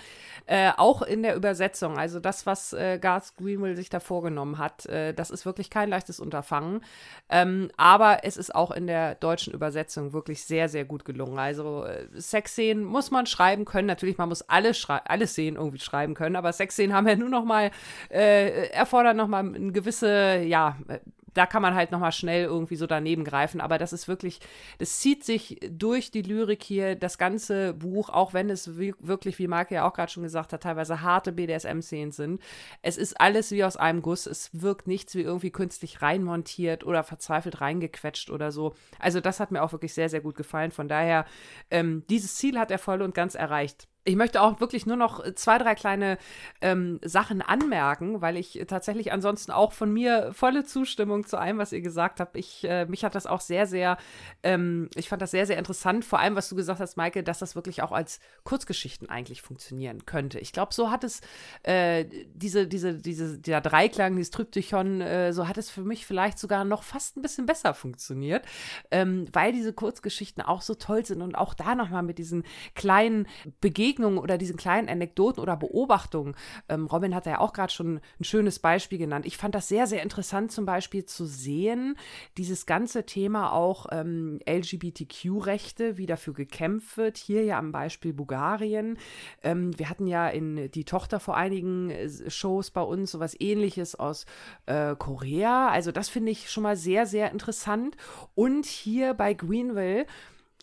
äh, auch in der Übersetzung, also das, was äh, Garth Greenwell sich da vorgenommen hat, äh, das ist wirklich kein leichtes Unterfangen. Ähm, aber es ist auch in der deutschen Übersetzung wirklich sehr, sehr gut gelungen. Also äh, Sexszenen muss man schreiben können. Natürlich, man muss alle, alle Szenen irgendwie schreiben können, aber Sexszenen haben ja nur noch mal, erfordern noch mal eine gewisse, ja, da kann man halt noch mal schnell irgendwie so daneben greifen. Aber das ist wirklich, das zieht sich durch die Lyrik hier, das ganze Buch, auch wenn es wirklich, wie Marke ja auch gerade schon gesagt hat, teilweise harte BDSM-Szenen sind. Es ist alles wie aus einem Guss. Es wirkt nichts wie irgendwie künstlich reinmontiert oder verzweifelt reingequetscht oder so. Also das hat mir auch wirklich sehr, sehr gut gefallen. Von daher, ähm, dieses Ziel hat er voll und ganz erreicht. Ich möchte auch wirklich nur noch zwei, drei kleine ähm, Sachen anmerken, weil ich tatsächlich ansonsten auch von mir volle Zustimmung zu allem, was ihr gesagt habt. Ich, äh, mich hat das auch sehr, sehr, ähm, ich fand das sehr, sehr interessant. Vor allem, was du gesagt hast, Maike, dass das wirklich auch als Kurzgeschichten eigentlich funktionieren könnte. Ich glaube, so hat es äh, diese, diese, diese, dieser Dreiklang, dieses Tryptychon, äh, so hat es für mich vielleicht sogar noch fast ein bisschen besser funktioniert, ähm, weil diese Kurzgeschichten auch so toll sind und auch da nochmal mit diesen kleinen Begegnungen Begegnungen oder diesen kleinen Anekdoten oder Beobachtungen. Ähm, Robin hat ja auch gerade schon ein schönes Beispiel genannt. Ich fand das sehr, sehr interessant, zum Beispiel zu sehen, dieses ganze Thema auch ähm, LGBTQ-Rechte, wie dafür gekämpft wird. Hier ja am Beispiel Bulgarien. Ähm, wir hatten ja in die Tochter vor einigen äh, Shows bei uns sowas ähnliches aus äh, Korea. Also das finde ich schon mal sehr, sehr interessant. Und hier bei Greenville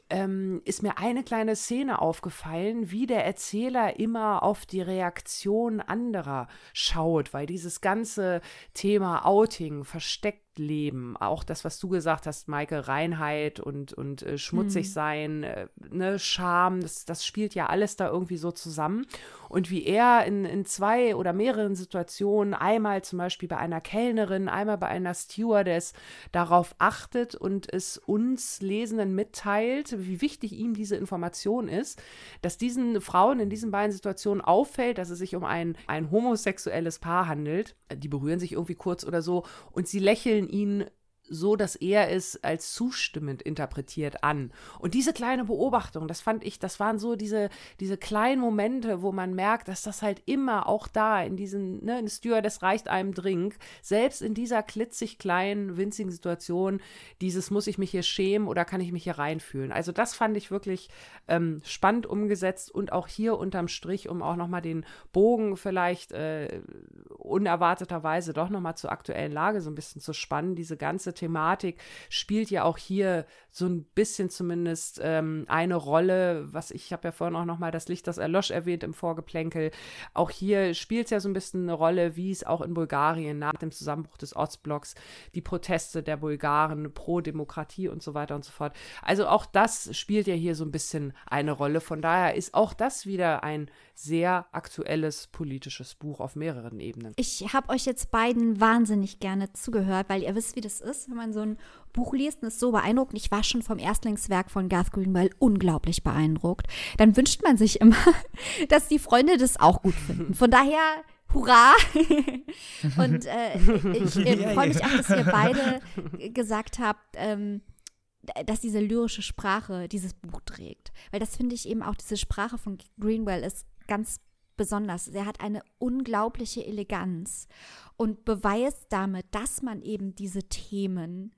ähm, ist mir eine kleine Szene aufgefallen, wie der Erzähler immer auf die Reaktion anderer schaut, weil dieses ganze Thema Outing, versteckt leben. Auch das, was du gesagt hast, Maike, Reinheit und, und äh, schmutzig mhm. sein, äh, ne, Scham, das, das spielt ja alles da irgendwie so zusammen. Und wie er in, in zwei oder mehreren Situationen, einmal zum Beispiel bei einer Kellnerin, einmal bei einer Stewardess, darauf achtet und es uns Lesenden mitteilt, wie wichtig ihm diese Information ist, dass diesen Frauen in diesen beiden Situationen auffällt, dass es sich um ein, ein homosexuelles Paar handelt. Die berühren sich irgendwie kurz oder so und sie lächeln in so, dass er es als zustimmend interpretiert an. Und diese kleine Beobachtung, das fand ich, das waren so diese, diese kleinen Momente, wo man merkt, dass das halt immer auch da in diesen, ne, ein Stewardess reicht einem Drink, selbst in dieser klitzig kleinen, winzigen Situation, dieses muss ich mich hier schämen oder kann ich mich hier reinfühlen. Also das fand ich wirklich ähm, spannend umgesetzt und auch hier unterm Strich, um auch nochmal den Bogen vielleicht äh, unerwarteterweise doch nochmal zur aktuellen Lage so ein bisschen zu spannen, diese ganze Thematik spielt ja auch hier so ein bisschen zumindest ähm, eine Rolle, was ich habe ja vorhin auch noch mal das Licht, das erlosch erwähnt im Vorgeplänkel. Auch hier spielt es ja so ein bisschen eine Rolle, wie es auch in Bulgarien nach dem Zusammenbruch des Ostblocks, die Proteste der Bulgaren pro Demokratie und so weiter und so fort. Also auch das spielt ja hier so ein bisschen eine Rolle. Von daher ist auch das wieder ein sehr aktuelles politisches Buch auf mehreren Ebenen. Ich habe euch jetzt beiden wahnsinnig gerne zugehört, weil ihr wisst, wie das ist, wenn man so ein Buch liest und ist so beeindruckt. Ich war schon vom Erstlingswerk von Garth Greenwell unglaublich beeindruckt. Dann wünscht man sich immer, dass die Freunde das auch gut finden. Von daher Hurra! und äh, ich äh, freue mich auch, dass ihr beide gesagt habt, ähm, dass diese lyrische Sprache dieses Buch trägt. Weil das finde ich eben auch, diese Sprache von Greenwell ist ganz besonders. Er hat eine unglaubliche Eleganz und beweist damit, dass man eben diese Themen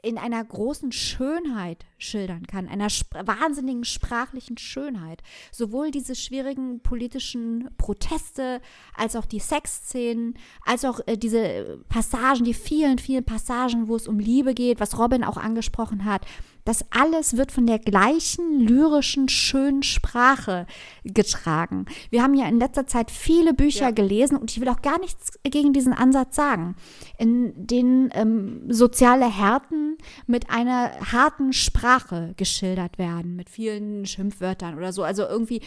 in einer großen Schönheit schildern kann, einer sp wahnsinnigen sprachlichen Schönheit. Sowohl diese schwierigen politischen Proteste, als auch die Sexszenen, als auch äh, diese Passagen, die vielen, vielen Passagen, wo es um Liebe geht, was Robin auch angesprochen hat. Das alles wird von der gleichen lyrischen, schönen Sprache getragen. Wir haben ja in letzter Zeit viele Bücher ja. gelesen und ich will auch gar nichts gegen diesen Ansatz sagen, in denen ähm, soziale Härten mit einer harten Sprache geschildert werden, mit vielen Schimpfwörtern oder so, also irgendwie,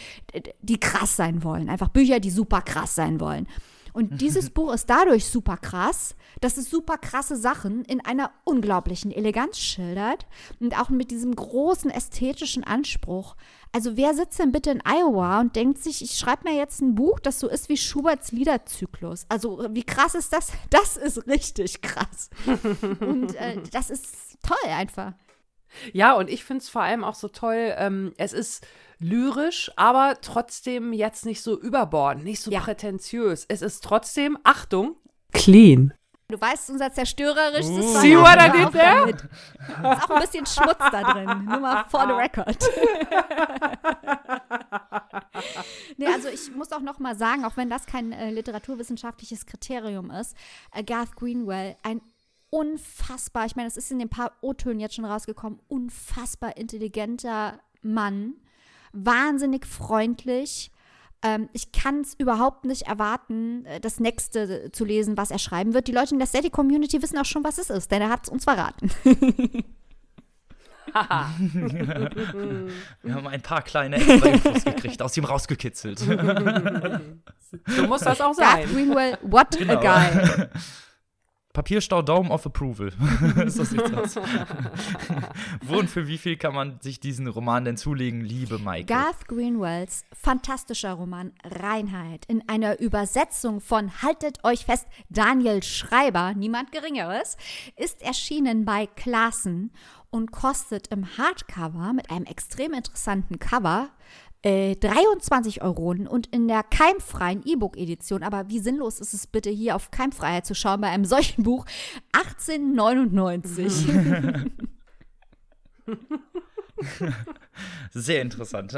die krass sein wollen. Einfach Bücher, die super krass sein wollen. Und dieses Buch ist dadurch super krass, dass es super krasse Sachen in einer unglaublichen Eleganz schildert und auch mit diesem großen ästhetischen Anspruch. Also wer sitzt denn bitte in Iowa und denkt sich, ich schreibe mir jetzt ein Buch, das so ist wie Schuberts Liederzyklus. Also wie krass ist das? Das ist richtig krass. und äh, das ist toll einfach. Ja, und ich finde es vor allem auch so toll, ähm, es ist lyrisch, aber trotzdem jetzt nicht so überbordend, nicht so ja. prätentiös. Es ist trotzdem, Achtung, clean. Du weißt, unser zerstörerischstes uh. See what I did there? Ist auch ein bisschen Schmutz da drin. Nur mal for the record. nee, also ich muss auch noch mal sagen, auch wenn das kein äh, literaturwissenschaftliches Kriterium ist, äh, Garth Greenwell, ein unfassbar, ich meine, das ist in den paar O-Tönen jetzt schon rausgekommen, unfassbar intelligenter Mann, wahnsinnig freundlich. Ähm, ich kann es überhaupt nicht erwarten, äh, das nächste zu lesen, was er schreiben wird. Die Leute in der Steady-Community wissen auch schon, was es ist, denn er hat es uns verraten. Wir haben ein paar kleine Infos gekriegt, aus ihm rausgekitzelt. so muss das auch sein. Garth Greenwell, what genau. a guy. Papierstau Daumen of Approval. ist das jetzt was? Wo und für wie viel kann man sich diesen Roman denn zulegen, liebe Maike? Garth Greenwells fantastischer Roman Reinheit in einer Übersetzung von Haltet euch fest, Daniel Schreiber, niemand Geringeres, ist erschienen bei Klassen und kostet im Hardcover mit einem extrem interessanten Cover 23 äh, Euro und in der keimfreien E-Book-Edition, aber wie sinnlos ist es bitte hier auf Keimfreiheit zu schauen bei einem solchen Buch, 18,99. Sehr interessant.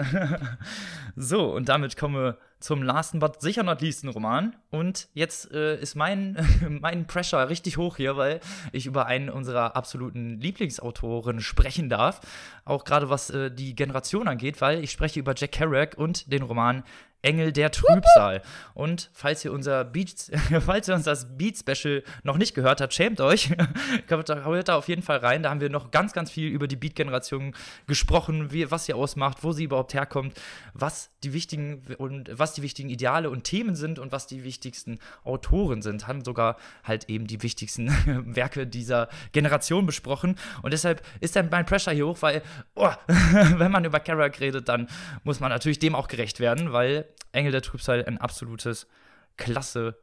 so, und damit kommen wir zum lasten, but sicher not leasten Roman. Und jetzt äh, ist mein, mein Pressure richtig hoch hier, weil ich über einen unserer absoluten Lieblingsautoren sprechen darf. Auch gerade was äh, die Generation angeht, weil ich spreche über Jack Kerouac und den Roman Engel der Trübsal. Und falls ihr unser Beat, falls ihr uns das Beat-Special noch nicht gehört habt, schämt euch. hört da auf jeden Fall rein. Da haben wir noch ganz, ganz viel über die Beat-Generation gesprochen, wie, was sie ausmacht, wo sie überhaupt herkommt, was die wichtigen und was die wichtigen Ideale und Themen sind und was die wichtigsten Autoren sind. Haben sogar halt eben die wichtigsten Werke dieser Generation besprochen. Und deshalb ist dann mein Pressure hier hoch, weil, oh, wenn man über Kerouac redet, dann muss man natürlich dem auch gerecht werden, weil Engel der Trübsal ein absolutes klasse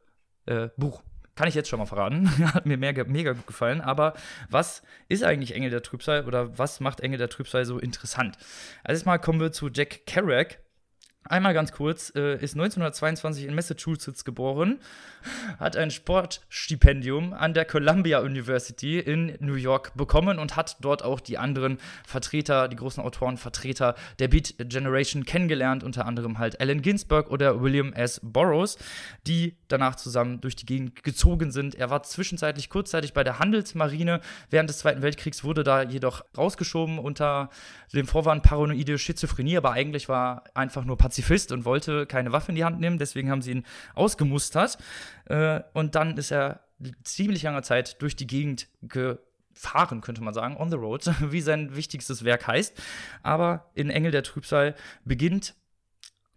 äh, Buch. Kann ich jetzt schon mal verraten. Hat mir mega, mega gut gefallen. Aber was ist eigentlich Engel der Trübsal oder was macht Engel der Trübsal so interessant? Also erstmal kommen wir zu Jack Kerouac. Einmal ganz kurz, äh, ist 1922 in Massachusetts geboren, hat ein Sportstipendium an der Columbia University in New York bekommen und hat dort auch die anderen Vertreter, die großen Autoren, Vertreter der Beat Generation kennengelernt, unter anderem halt Allen Ginsberg oder William S. Burroughs, die danach zusammen durch die Gegend gezogen sind. Er war zwischenzeitlich kurzzeitig bei der Handelsmarine. Während des Zweiten Weltkriegs wurde da jedoch rausgeschoben unter dem Vorwand paranoide Schizophrenie, aber eigentlich war einfach nur Patient Pazifist und wollte keine Waffe in die Hand nehmen, deswegen haben sie ihn ausgemustert. Äh, und dann ist er ziemlich langer Zeit durch die Gegend gefahren, könnte man sagen, on the road, wie sein wichtigstes Werk heißt. Aber in Engel der Trübsal beginnt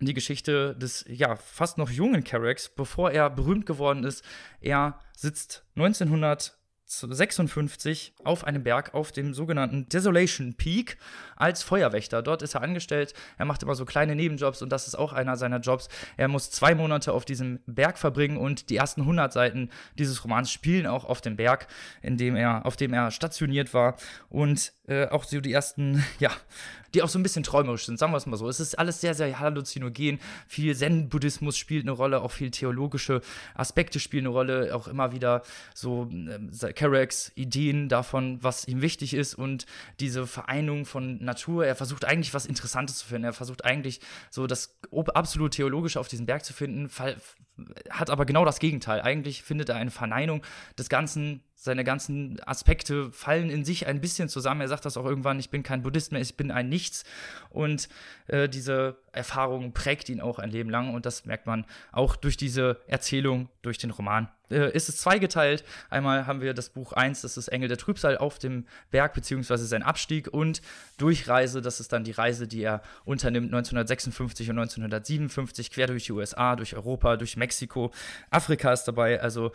die Geschichte des ja fast noch jungen Carracks, bevor er berühmt geworden ist. Er sitzt 1900 56 auf einem Berg auf dem sogenannten Desolation Peak als Feuerwächter. Dort ist er angestellt. Er macht immer so kleine Nebenjobs und das ist auch einer seiner Jobs. Er muss zwei Monate auf diesem Berg verbringen und die ersten 100 Seiten dieses Romans spielen auch auf dem Berg, in dem er, auf dem er stationiert war. Und äh, auch so die ersten, ja, die auch so ein bisschen träumerisch sind, sagen wir es mal so. Es ist alles sehr, sehr halluzinogen. Viel Zen-Buddhismus spielt eine Rolle, auch viel theologische Aspekte spielen eine Rolle, auch immer wieder so äh, Carracks Ideen davon, was ihm wichtig ist und diese Vereinigung von Natur. Er versucht eigentlich was Interessantes zu finden. Er versucht eigentlich so das absolut Theologische auf diesem Berg zu finden, hat aber genau das Gegenteil. Eigentlich findet er eine Verneinung des Ganzen seine ganzen Aspekte fallen in sich ein bisschen zusammen. Er sagt das auch irgendwann, ich bin kein Buddhist mehr, ich bin ein Nichts. Und äh, diese Erfahrung prägt ihn auch ein Leben lang und das merkt man auch durch diese Erzählung, durch den Roman. Äh, ist es zweigeteilt. Einmal haben wir das Buch 1, das ist Engel der Trübsal auf dem Berg, beziehungsweise sein Abstieg und Durchreise, das ist dann die Reise, die er unternimmt 1956 und 1957, quer durch die USA, durch Europa, durch Mexiko. Afrika ist dabei, also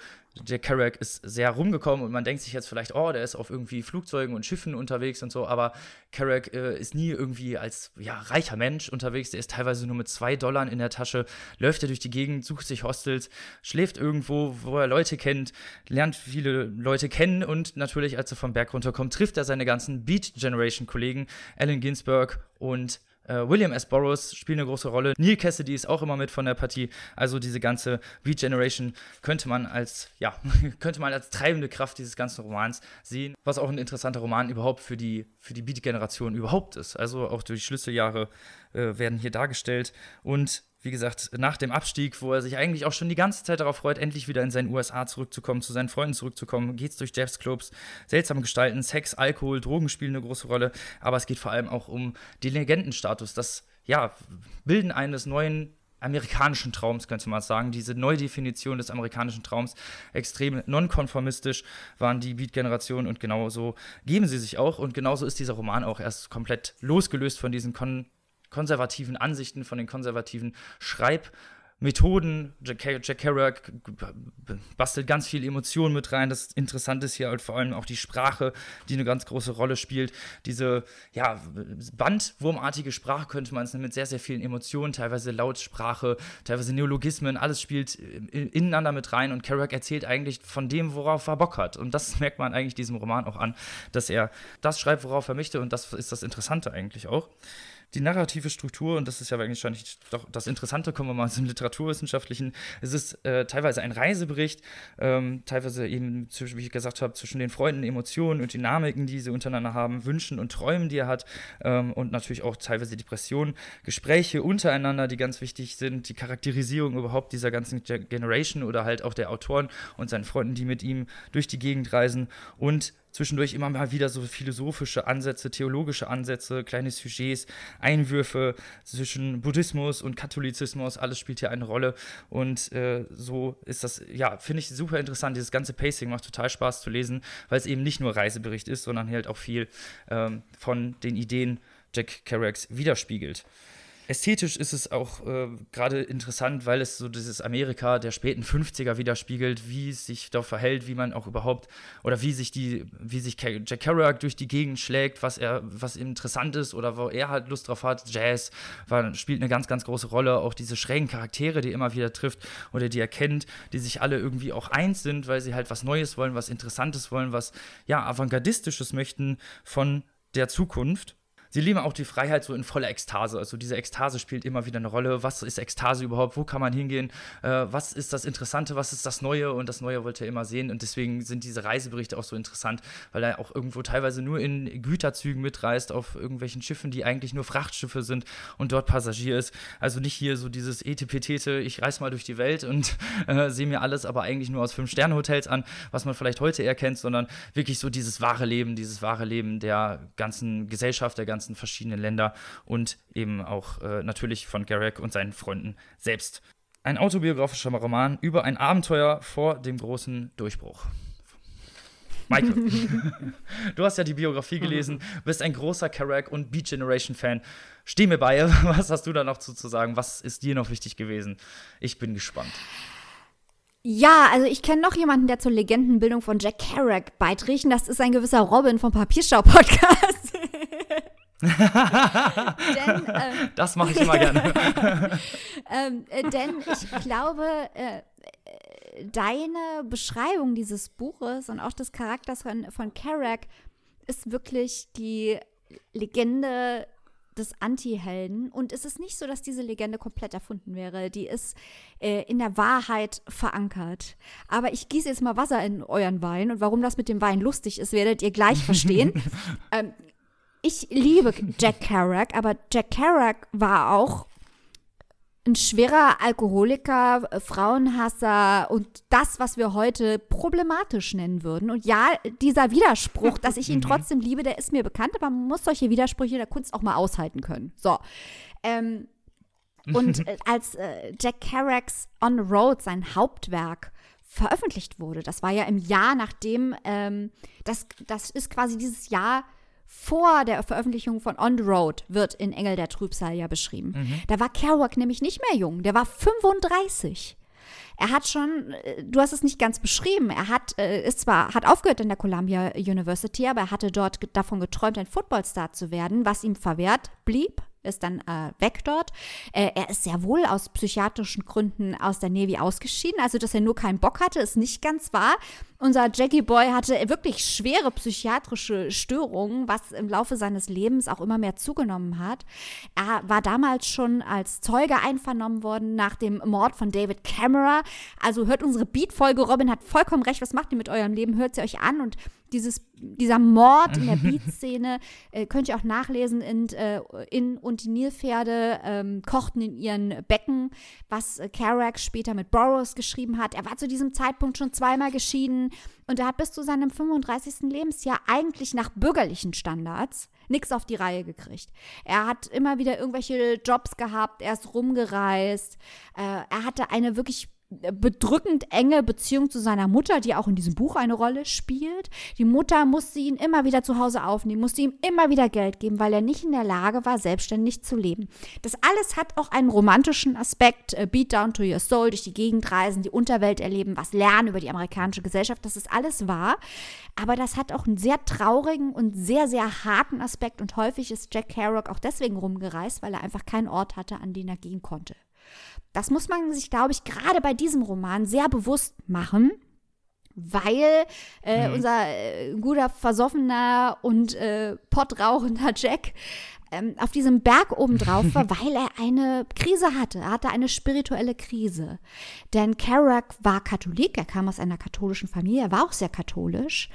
Jack Kerouac ist sehr rumgekommen und man denkt sich jetzt vielleicht, oh, der ist auf irgendwie Flugzeugen und Schiffen unterwegs und so, aber Kerouac äh, ist nie irgendwie als ja, reicher Mensch unterwegs, der ist teilweise nur mit zwei Dollar in der Tasche, läuft er durch die Gegend, sucht sich Hostels, schläft irgendwo, wo er Leute kennt, lernt viele Leute kennen und natürlich, als er vom Berg runterkommt, trifft er seine ganzen Beat Generation Kollegen, Allen Ginsberg und äh, William S. Burroughs spielt eine große Rolle. Neil Cassidy ist auch immer mit von der Partie. Also diese ganze Beat Generation könnte man als, ja, könnte man als treibende Kraft dieses ganzen Romans sehen, was auch ein interessanter Roman überhaupt für die, für die Beat-Generation überhaupt ist. Also auch durch die Schlüsseljahre äh, werden hier dargestellt. Und wie gesagt, nach dem Abstieg, wo er sich eigentlich auch schon die ganze Zeit darauf freut, endlich wieder in seinen USA zurückzukommen, zu seinen Freunden zurückzukommen, geht es durch Jeffs-Clubs, seltsame Gestalten, Sex, Alkohol, Drogen spielen eine große Rolle, aber es geht vor allem auch um den Legendenstatus, das ja, Bilden eines neuen amerikanischen Traums, könnte man sagen. Diese Neudefinition des amerikanischen Traums, extrem nonkonformistisch waren die Beat-Generationen und genauso geben sie sich auch. Und genauso ist dieser Roman auch erst komplett losgelöst von diesen kon konservativen Ansichten, von den konservativen Schreib- Methoden. Jack, Jack Kerouac bastelt ganz viel Emotionen mit rein. Das Interessante ist hier halt vor allem auch die Sprache, die eine ganz große Rolle spielt. Diese ja, bandwurmartige Sprache könnte man es mit sehr, sehr vielen Emotionen, teilweise Lautsprache, teilweise Neologismen, alles spielt ineinander mit rein und Kerouac erzählt eigentlich von dem, worauf er Bock hat. Und das merkt man eigentlich diesem Roman auch an, dass er das schreibt, worauf er möchte und das ist das Interessante eigentlich auch die narrative Struktur, und das ist ja wahrscheinlich doch das Interessante, kommen wir mal zum Literaturwissenschaftlichen, es ist äh, teilweise ein Reisebericht, ähm, teilweise eben, wie ich gesagt habe, zwischen den Freunden, Emotionen und Dynamiken, die sie untereinander haben, Wünschen und Träumen, die er hat, ähm, und natürlich auch teilweise Depressionen, Gespräche untereinander, die ganz wichtig sind, die Charakterisierung überhaupt dieser ganzen Generation oder halt auch der Autoren und seinen Freunden, die mit ihm durch die Gegend reisen. Und zwischendurch immer mal wieder so philosophische Ansätze, theologische Ansätze, kleine Sujets, Einwürfe zwischen Buddhismus und Katholizismus, alles spielt hier eine Rolle. Und äh, so ist das, ja, finde ich super interessant. Dieses ganze Pacing macht total Spaß zu lesen, weil es eben nicht nur Reisebericht ist, sondern halt auch viel ähm, von den Ideen Jack Kerouacs widerspiegelt. Ästhetisch ist es auch äh, gerade interessant, weil es so dieses Amerika der späten 50er widerspiegelt, wie es sich da verhält, wie man auch überhaupt oder wie sich die, wie sich Jack Kerouac durch die Gegend schlägt, was er, was interessant ist oder wo er halt Lust drauf hat. Jazz war, spielt eine ganz, ganz große Rolle. Auch diese schrägen Charaktere, die er immer wieder trifft oder die er kennt, die sich alle irgendwie auch eins sind, weil sie halt was Neues wollen, was Interessantes wollen, was ja avantgardistisches möchten von der Zukunft Sie leben auch die Freiheit so in voller Ekstase. Also diese Ekstase spielt immer wieder eine Rolle. Was ist Ekstase überhaupt? Wo kann man hingehen? Äh, was ist das Interessante? Was ist das Neue? Und das Neue wollte er immer sehen. Und deswegen sind diese Reiseberichte auch so interessant, weil er auch irgendwo teilweise nur in Güterzügen mitreist, auf irgendwelchen Schiffen, die eigentlich nur Frachtschiffe sind und dort Passagier ist. Also nicht hier so dieses Etipetete, ich reise mal durch die Welt und äh, sehe mir alles aber eigentlich nur aus Fünf-Sterne-Hotels an, was man vielleicht heute eher kennt, sondern wirklich so dieses wahre Leben, dieses wahre Leben der ganzen Gesellschaft, der ganzen ganzen verschiedenen Länder und eben auch äh, natürlich von Garrick und seinen Freunden selbst. Ein autobiografischer Roman über ein Abenteuer vor dem großen Durchbruch. Michael, du hast ja die Biografie gelesen, bist ein großer Carrack und Beat Generation Fan. Steh mir bei, was hast du da noch zu, zu sagen? Was ist dir noch wichtig gewesen? Ich bin gespannt. Ja, also ich kenne noch jemanden, der zur Legendenbildung von Jack Kerouac beiträgt. Das ist ein gewisser Robin vom Papierstau-Podcast. denn, ähm, das mache ich immer gerne. ähm, äh, denn ich glaube, äh, äh, deine Beschreibung dieses Buches und auch des Charakters von, von Kerouac ist wirklich die Legende des Anti-Helden. Und es ist nicht so, dass diese Legende komplett erfunden wäre. Die ist äh, in der Wahrheit verankert. Aber ich gieße jetzt mal Wasser in euren Wein. Und warum das mit dem Wein lustig ist, werdet ihr gleich verstehen. ähm, ich liebe Jack Kerouac, aber Jack Kerouac war auch ein schwerer Alkoholiker, Frauenhasser und das, was wir heute problematisch nennen würden. Und ja, dieser Widerspruch, dass ich ihn mhm. trotzdem liebe, der ist mir bekannt, aber man muss solche Widersprüche der Kunst auch mal aushalten können. So. Ähm, und äh, als äh, Jack Kerouacs On the Road, sein Hauptwerk, veröffentlicht wurde, das war ja im Jahr nachdem, ähm, das, das ist quasi dieses Jahr vor der Veröffentlichung von On the Road wird in Engel der Trübsal ja beschrieben. Mhm. Da war Kerouac nämlich nicht mehr jung, der war 35. Er hat schon, äh, du hast es nicht ganz beschrieben, er hat, äh, ist zwar, hat aufgehört in der Columbia University, aber er hatte dort davon geträumt, ein Footballstar zu werden, was ihm verwehrt blieb ist dann äh, weg dort. Äh, er ist sehr wohl aus psychiatrischen Gründen aus der Navy ausgeschieden. Also, dass er nur keinen Bock hatte, ist nicht ganz wahr. Unser Jackie Boy hatte wirklich schwere psychiatrische Störungen, was im Laufe seines Lebens auch immer mehr zugenommen hat. Er war damals schon als Zeuge einvernommen worden nach dem Mord von David Camera. Also hört unsere Beat-Folge. Robin hat vollkommen recht. Was macht ihr mit eurem Leben? Hört sie euch an und dieses, dieser Mord in der Beat-Szene äh, könnt ihr auch nachlesen in, äh, in und die Nilpferde ähm, kochten in ihren Becken, was äh, Kerouac später mit Burroughs geschrieben hat. Er war zu diesem Zeitpunkt schon zweimal geschieden und er hat bis zu seinem 35. Lebensjahr eigentlich nach bürgerlichen Standards nichts auf die Reihe gekriegt. Er hat immer wieder irgendwelche Jobs gehabt, er ist rumgereist, äh, er hatte eine wirklich bedrückend enge Beziehung zu seiner Mutter, die auch in diesem Buch eine Rolle spielt. Die Mutter musste ihn immer wieder zu Hause aufnehmen, musste ihm immer wieder Geld geben, weil er nicht in der Lage war, selbstständig zu leben. Das alles hat auch einen romantischen Aspekt. Äh, Beat down to your soul, durch die Gegend reisen, die Unterwelt erleben, was lernen über die amerikanische Gesellschaft. Das ist alles wahr. Aber das hat auch einen sehr traurigen und sehr, sehr harten Aspekt. Und häufig ist Jack Kerouac auch deswegen rumgereist, weil er einfach keinen Ort hatte, an den er gehen konnte. Das muss man sich, glaube ich, gerade bei diesem Roman sehr bewusst machen, weil äh, mhm. unser äh, guter, versoffener und äh, pottrauchender Jack ähm, auf diesem Berg oben drauf war, weil er eine Krise hatte. Er hatte eine spirituelle Krise. Denn Kerouac war Katholik, er kam aus einer katholischen Familie, er war auch sehr katholisch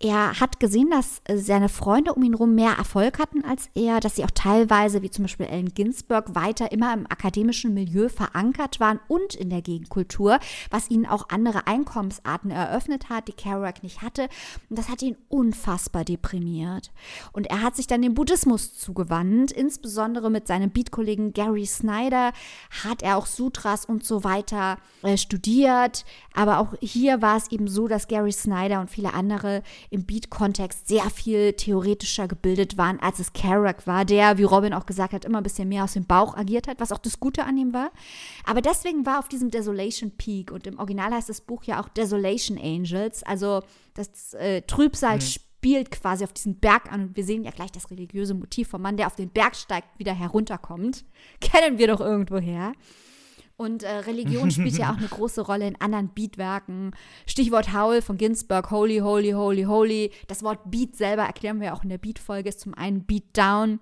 er hat gesehen, dass äh, seine Freunde um ihn herum mehr Erfolg hatten als er, dass sie auch teilweise, wie zum Beispiel Ellen Ginsberg, weiter immer im akademischen Milieu verankert waren und in der Gegenkultur, was ihnen auch andere Einkommensarten eröffnet hat, die Kerouac nicht hatte. Und das hat ihn unfassbar deprimiert. Und er hat sich dann dem Buddhismus zugewandt, insbesondere mit seinem Beatkollegen Gary Snyder hat er auch Sutras und so weiter äh, studiert. Aber auch hier war es eben so, dass Gary Snyder und viele andere im Beat-Kontext sehr viel theoretischer gebildet waren, als es Kerouac war, der, wie Robin auch gesagt hat, immer ein bisschen mehr aus dem Bauch agiert hat, was auch das Gute an ihm war. Aber deswegen war auf diesem Desolation Peak und im Original heißt das Buch ja auch Desolation Angels, also das äh, Trübsal mhm spielt quasi auf diesen Berg an und wir sehen ja gleich das religiöse Motiv vom Mann, der auf den Berg steigt, wieder herunterkommt. Kennen wir doch irgendwoher. Und äh, Religion spielt ja auch eine große Rolle in anderen Beatwerken. Stichwort Howl von Ginsberg, Holy, Holy, Holy, Holy. Das Wort Beat selber erklären wir auch in der Beat-Folge, ist zum einen Beat Down,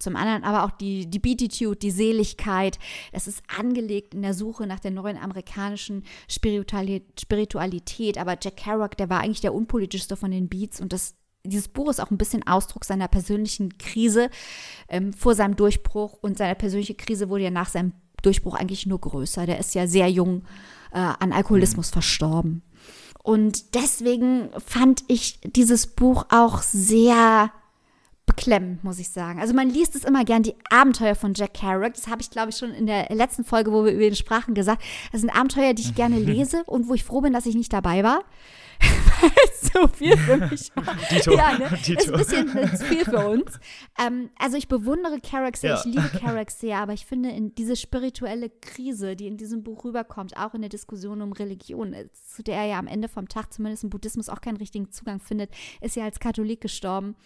zum anderen aber auch die, die Beatitude, die Seligkeit. Das ist angelegt in der Suche nach der neuen amerikanischen Spiritualität. Aber Jack Kerouac, der war eigentlich der unpolitischste von den Beats und das dieses Buch ist auch ein bisschen Ausdruck seiner persönlichen Krise ähm, vor seinem Durchbruch und seine persönliche Krise wurde ja nach seinem Durchbruch eigentlich nur größer. Der ist ja sehr jung äh, an Alkoholismus mhm. verstorben. Und deswegen fand ich dieses Buch auch sehr beklemmend, muss ich sagen. Also man liest es immer gern, die Abenteuer von Jack Kerouac. Das habe ich, glaube ich, schon in der letzten Folge, wo wir über ihn sprachen, gesagt. Das sind Abenteuer, die ich gerne lese und wo ich froh bin, dass ich nicht dabei war. Weil es so viel für mich. Dito. Ja, ne? Dito. Ist ein bisschen zu viel für uns. Ähm, also ich bewundere Kerouac sehr, ja. ich liebe Kerouac sehr, aber ich finde, in diese spirituelle Krise, die in diesem Buch rüberkommt, auch in der Diskussion um Religion, äh, zu der er ja am Ende vom Tag zumindest im Buddhismus auch keinen richtigen Zugang findet, ist ja als Katholik gestorben.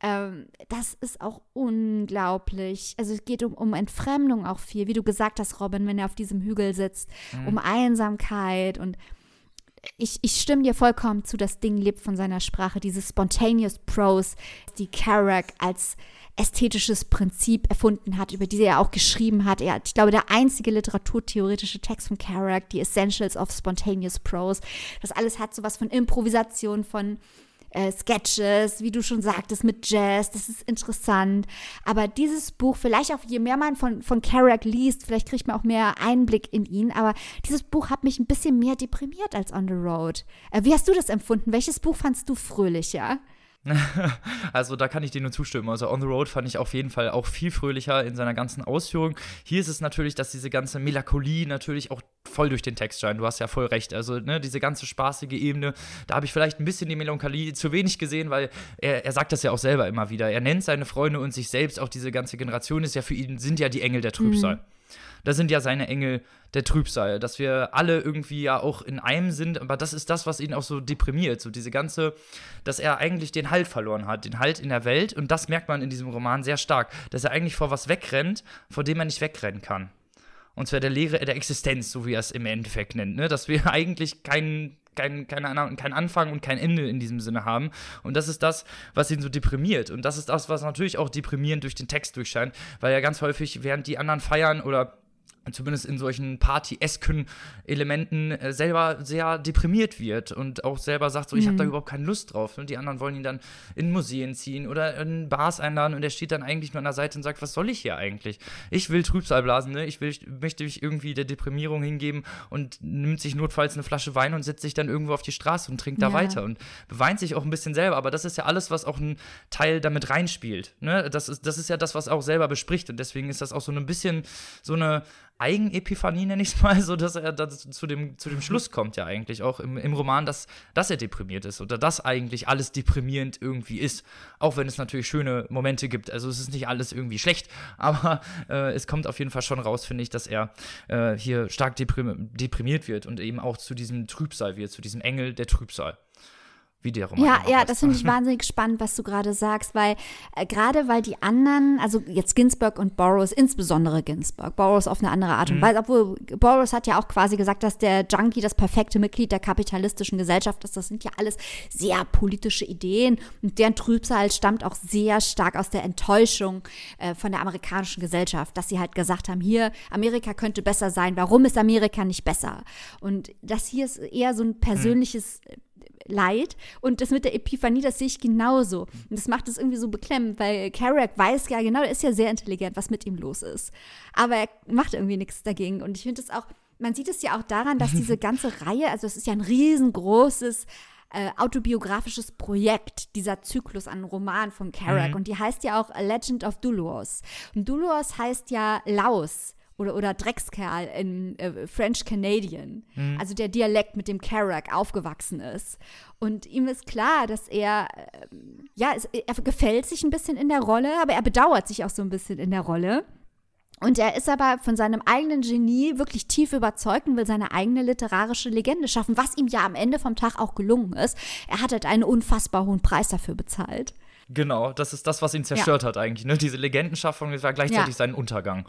Ähm, das ist auch unglaublich. Also es geht um, um Entfremdung auch viel, wie du gesagt hast, Robin, wenn er auf diesem Hügel sitzt, mhm. um Einsamkeit und ich, ich stimme dir vollkommen zu, das Ding lebt von seiner Sprache, dieses Spontaneous Prose, die Kerouac als ästhetisches Prinzip erfunden hat, über die er auch geschrieben hat. Er, ich glaube, der einzige literaturtheoretische Text von Kerouac, die Essentials of Spontaneous Prose. Das alles hat sowas von Improvisation, von äh, Sketches, wie du schon sagtest, mit Jazz. Das ist interessant. Aber dieses Buch, vielleicht auch je mehr man von, von Kerouac liest, vielleicht kriegt man auch mehr Einblick in ihn. Aber dieses Buch hat mich ein bisschen mehr deprimiert als On the Road. Äh, wie hast du das empfunden? Welches Buch fandst du fröhlicher? also da kann ich dir nur zustimmen. Also On the Road fand ich auf jeden Fall auch viel fröhlicher in seiner ganzen Ausführung. Hier ist es natürlich, dass diese ganze Melancholie natürlich auch voll durch den Text scheint. Du hast ja voll recht. Also ne, diese ganze spaßige Ebene, da habe ich vielleicht ein bisschen die Melancholie zu wenig gesehen, weil er, er sagt das ja auch selber immer wieder. Er nennt seine Freunde und sich selbst, auch diese ganze Generation ist ja für ihn, sind ja die Engel der Trübsal. Mhm das sind ja seine Engel der Trübsal, dass wir alle irgendwie ja auch in einem sind, aber das ist das, was ihn auch so deprimiert, so diese ganze, dass er eigentlich den Halt verloren hat, den Halt in der Welt und das merkt man in diesem Roman sehr stark, dass er eigentlich vor was wegrennt, vor dem er nicht wegrennen kann. Und zwar der Lehre der Existenz, so wie er es im Endeffekt nennt, ne? dass wir eigentlich keinen kein, keine, kein Anfang und kein Ende in diesem Sinne haben. Und das ist das, was ihn so deprimiert. Und das ist das, was natürlich auch deprimierend durch den Text durchscheint, weil er ganz häufig, während die anderen feiern oder zumindest in solchen party-esken Elementen äh, selber sehr deprimiert wird und auch selber sagt, so, ich habe da mhm. überhaupt keine Lust drauf. Und die anderen wollen ihn dann in Museen ziehen oder in Bars einladen und er steht dann eigentlich nur an der Seite und sagt, was soll ich hier eigentlich? Ich will Trübsal blasen, ne? ich, will, ich möchte mich irgendwie der Deprimierung hingeben und nimmt sich notfalls eine Flasche Wein und setzt sich dann irgendwo auf die Straße und trinkt ja. da weiter und beweint sich auch ein bisschen selber. Aber das ist ja alles, was auch ein Teil damit reinspielt. Ne? Das, ist, das ist ja das, was er auch selber bespricht und deswegen ist das auch so ein bisschen so eine Eigenepiphanie, nenne ich es mal, so dass er dass zu, dem, zu dem Schluss kommt, ja eigentlich auch im, im Roman, dass, dass er deprimiert ist oder dass eigentlich alles deprimierend irgendwie ist. Auch wenn es natürlich schöne Momente gibt. Also es ist nicht alles irgendwie schlecht, aber äh, es kommt auf jeden Fall schon raus, finde ich, dass er äh, hier stark deprimiert wird und eben auch zu diesem Trübsal wird, zu diesem Engel der Trübsal wie der Roman Ja, ja, das finde ich wahnsinnig spannend, was du gerade sagst, weil äh, gerade weil die anderen, also jetzt Ginsburg und Burroughs, insbesondere Ginsburg, Burroughs auf eine andere Art und mhm. Weise, obwohl Burroughs hat ja auch quasi gesagt, dass der Junkie das perfekte Mitglied der kapitalistischen Gesellschaft ist. Das sind ja alles sehr politische Ideen und deren Trübsal stammt auch sehr stark aus der Enttäuschung äh, von der amerikanischen Gesellschaft, dass sie halt gesagt haben, hier, Amerika könnte besser sein, warum ist Amerika nicht besser? Und das hier ist eher so ein persönliches mhm Leid. Und das mit der Epiphanie, das sehe ich genauso. Und das macht es irgendwie so beklemmend, weil Kerouac weiß ja genau, er ist ja sehr intelligent, was mit ihm los ist. Aber er macht irgendwie nichts dagegen. Und ich finde es auch, man sieht es ja auch daran, dass diese ganze Reihe, also es ist ja ein riesengroßes äh, autobiografisches Projekt, dieser Zyklus an Roman von Kerouac. Mhm. Und die heißt ja auch A Legend of Duluos. Und Duluos heißt ja Laos oder, oder Dreckskerl in äh, French Canadian, mhm. also der Dialekt, mit dem Kerouac aufgewachsen ist. Und ihm ist klar, dass er, äh, ja, es, er gefällt sich ein bisschen in der Rolle, aber er bedauert sich auch so ein bisschen in der Rolle. Und er ist aber von seinem eigenen Genie wirklich tief überzeugt und will seine eigene literarische Legende schaffen, was ihm ja am Ende vom Tag auch gelungen ist. Er hat halt einen unfassbar hohen Preis dafür bezahlt. Genau, das ist das, was ihn zerstört ja. hat eigentlich. Ne? Diese Legendenschaffung war gleichzeitig ja. sein Untergang.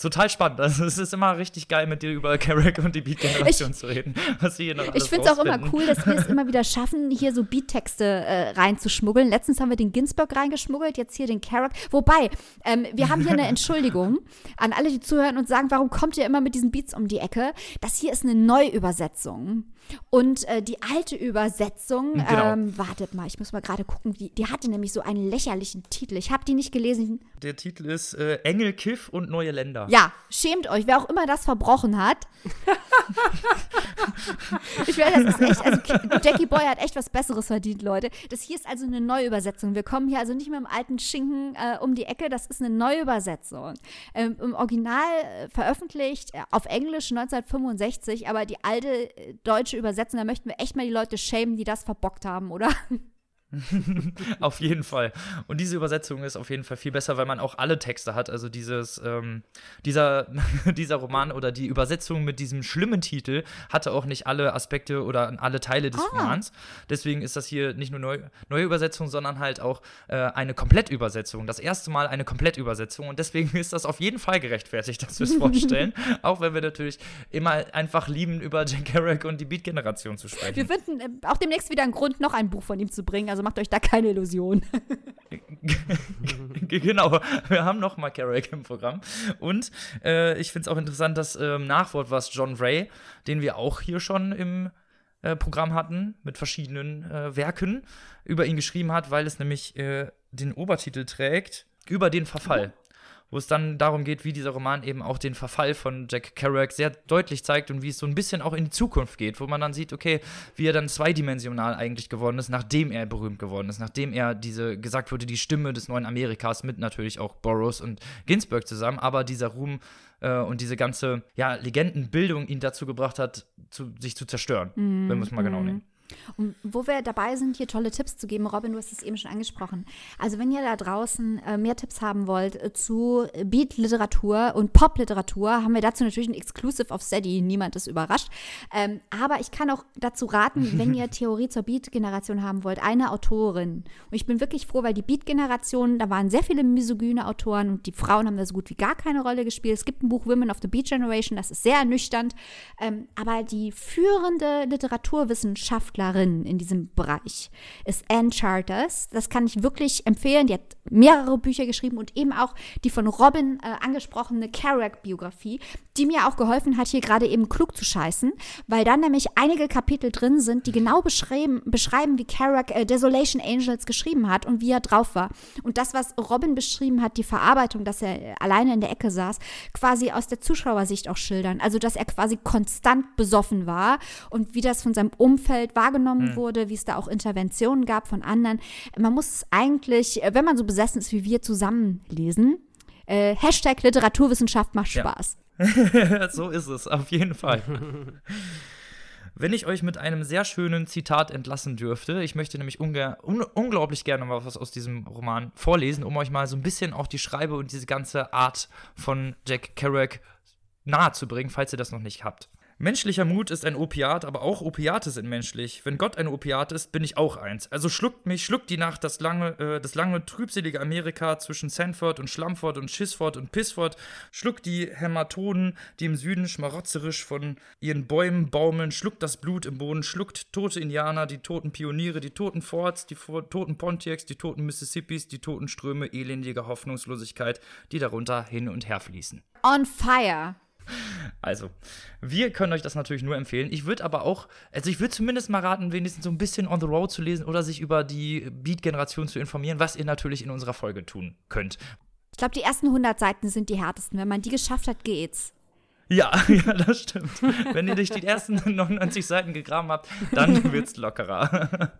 Total spannend. Also es ist immer richtig geil, mit dir über Carrack und die Beat-Generation zu reden. Was hier noch ich finde es auch immer cool, dass wir es immer wieder schaffen, hier so Beat-Texte äh, reinzuschmuggeln. Letztens haben wir den Ginsburg reingeschmuggelt, jetzt hier den Carrack. Wobei, ähm, wir haben hier eine Entschuldigung an alle, die zuhören und sagen, warum kommt ihr immer mit diesen Beats um die Ecke? Das hier ist eine Neuübersetzung. Und äh, die alte Übersetzung, genau. ähm, wartet mal, ich muss mal gerade gucken, die, die hatte nämlich so einen lächerlichen Titel. Ich habe die nicht gelesen. Der Titel ist äh, Engel, Kiff und neue Länder. Ja, schämt euch, wer auch immer das verbrochen hat. ich werde, das ist echt, also Jackie Boy hat echt was Besseres verdient, Leute. Das hier ist also eine Neuübersetzung. Wir kommen hier also nicht mit dem alten Schinken äh, um die Ecke, das ist eine Neuübersetzung. Ähm, Im Original äh, veröffentlicht äh, auf Englisch 1965, aber die alte äh, deutsche Übersetzung, da möchten wir echt mal die Leute schämen, die das verbockt haben, oder? auf jeden Fall. Und diese Übersetzung ist auf jeden Fall viel besser, weil man auch alle Texte hat. Also dieses, ähm, dieser, dieser Roman oder die Übersetzung mit diesem schlimmen Titel hatte auch nicht alle Aspekte oder alle Teile des ah. Romans. Deswegen ist das hier nicht nur neu, neue Übersetzung, sondern halt auch äh, eine Komplettübersetzung. Das erste Mal eine Komplettübersetzung. Und deswegen ist das auf jeden Fall gerechtfertigt, dass wir es vorstellen. auch wenn wir natürlich immer einfach lieben, über Jack Kerouac und die Beat-Generation zu sprechen. Wir finden äh, auch demnächst wieder einen Grund, noch ein Buch von ihm zu bringen. Also also macht euch da keine Illusion. genau, wir haben noch mal Carrick im Programm. Und äh, ich finde es auch interessant, dass ähm, Nachwort was John Ray, den wir auch hier schon im äh, Programm hatten, mit verschiedenen äh, Werken, über ihn geschrieben hat, weil es nämlich äh, den Obertitel trägt, über den Verfall wo es dann darum geht, wie dieser Roman eben auch den Verfall von Jack Kerouac sehr deutlich zeigt und wie es so ein bisschen auch in die Zukunft geht, wo man dann sieht, okay, wie er dann zweidimensional eigentlich geworden ist, nachdem er berühmt geworden ist, nachdem er diese, gesagt wurde, die Stimme des neuen Amerikas mit natürlich auch Burroughs und Ginsberg zusammen, aber dieser Ruhm äh, und diese ganze, ja, Legendenbildung ihn dazu gebracht hat, zu, sich zu zerstören, mm, wenn wir es mal genau mhm. nehmen. Und wo wir dabei sind, hier tolle Tipps zu geben, Robin, du hast es eben schon angesprochen. Also wenn ihr da draußen äh, mehr Tipps haben wollt äh, zu Beat-Literatur und Pop-Literatur, haben wir dazu natürlich ein Exclusive auf Steady. Niemand ist überrascht. Ähm, aber ich kann auch dazu raten, wenn ihr Theorie zur Beat-Generation haben wollt, eine Autorin. Und ich bin wirklich froh, weil die Beat-Generation, da waren sehr viele misogyne Autoren und die Frauen haben da so gut wie gar keine Rolle gespielt. Es gibt ein Buch Women of the Beat Generation, das ist sehr ernüchternd. Ähm, aber die führende Literaturwissenschaftler Wissenschaftlerin in diesem Bereich ist Anne Charters. Das kann ich wirklich empfehlen. Die hat mehrere Bücher geschrieben und eben auch die von Robin äh, angesprochene Kerouac-Biografie, die mir auch geholfen hat, hier gerade eben klug zu scheißen, weil dann nämlich einige Kapitel drin sind, die genau beschreiben, beschreiben wie Kerouac äh, Desolation Angels geschrieben hat und wie er drauf war. Und das, was Robin beschrieben hat, die Verarbeitung, dass er alleine in der Ecke saß, quasi aus der Zuschauersicht auch schildern. Also, dass er quasi konstant besoffen war und wie das von seinem Umfeld wahrgenommen mhm. wurde, wie es da auch Interventionen gab von anderen. Man muss es eigentlich, wenn man so besessen ist wie wir, zusammenlesen. Äh, Hashtag Literaturwissenschaft macht Spaß. Ja. so ist es, auf jeden Fall. Wenn ich euch mit einem sehr schönen Zitat entlassen dürfte, ich möchte nämlich un unglaublich gerne mal was aus diesem Roman vorlesen, um euch mal so ein bisschen auch die Schreibe und diese ganze Art von Jack Kerouac nahezubringen, falls ihr das noch nicht habt. Menschlicher Mut ist ein Opiat, aber auch Opiate sind menschlich. Wenn Gott ein Opiat ist, bin ich auch eins. Also schluckt mich, schluckt die Nacht das lange, äh, das lange trübselige Amerika zwischen Sanford und Schlammford und Schissford und Pissford, schluckt die Hämatoden, die im Süden schmarotzerisch von ihren Bäumen baumeln, schluckt das Blut im Boden, schluckt tote Indianer, die toten Pioniere, die toten Forts, die toten Pontiacs, die toten Mississippis, die toten Ströme elendiger Hoffnungslosigkeit, die darunter hin und her fließen. On fire. Also, wir können euch das natürlich nur empfehlen. Ich würde aber auch, also ich würde zumindest mal raten, wenigstens so ein bisschen on the road zu lesen oder sich über die Beat-Generation zu informieren, was ihr natürlich in unserer Folge tun könnt. Ich glaube, die ersten 100 Seiten sind die härtesten. Wenn man die geschafft hat, geht's. Ja, ja, das stimmt. Wenn ihr durch die ersten 99 Seiten gegraben habt, dann wird's lockerer.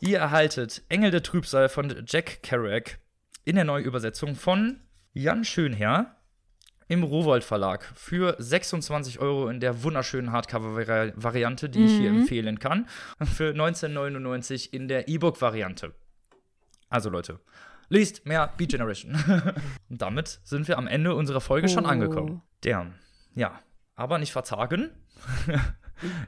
ihr erhaltet Engel der Trübsal von Jack Kerouac in der Neuübersetzung von Jan Schönherr im Rowold Verlag für 26 Euro in der wunderschönen Hardcover-Variante, die mhm. ich hier mhm. empfehlen kann. Für 19,99 in der E-Book-Variante. Also Leute, liest mehr Beat Generation. Und damit sind wir am Ende unserer Folge oh. schon angekommen. Der, ja, aber nicht verzagen.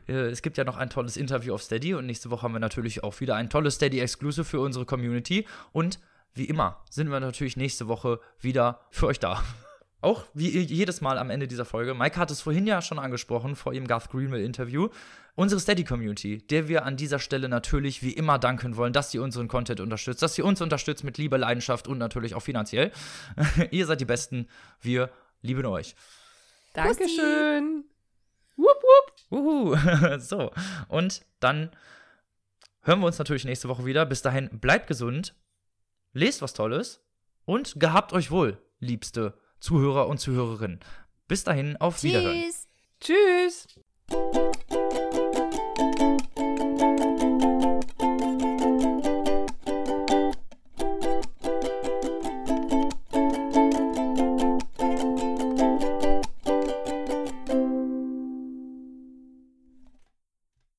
Äh, es gibt ja noch ein tolles Interview auf Steady und nächste Woche haben wir natürlich auch wieder ein tolles Steady Exclusive für unsere Community und wie immer sind wir natürlich nächste Woche wieder für euch da. Auch wie jedes Mal am Ende dieser Folge. Mike hat es vorhin ja schon angesprochen, vor ihrem Garth Greenwell-Interview. Unsere Steady-Community, der wir an dieser Stelle natürlich wie immer danken wollen, dass ihr unseren Content unterstützt, dass ihr uns unterstützt mit Liebe, Leidenschaft und natürlich auch finanziell. ihr seid die Besten. Wir lieben euch. Dankeschön. Wupp, wupp. Uhu. so, und dann hören wir uns natürlich nächste Woche wieder. Bis dahin, bleibt gesund, lest was Tolles und gehabt euch wohl, liebste Zuhörer und Zuhörerinnen. Bis dahin, auf Wiederhören. Tschüss. Tschüss.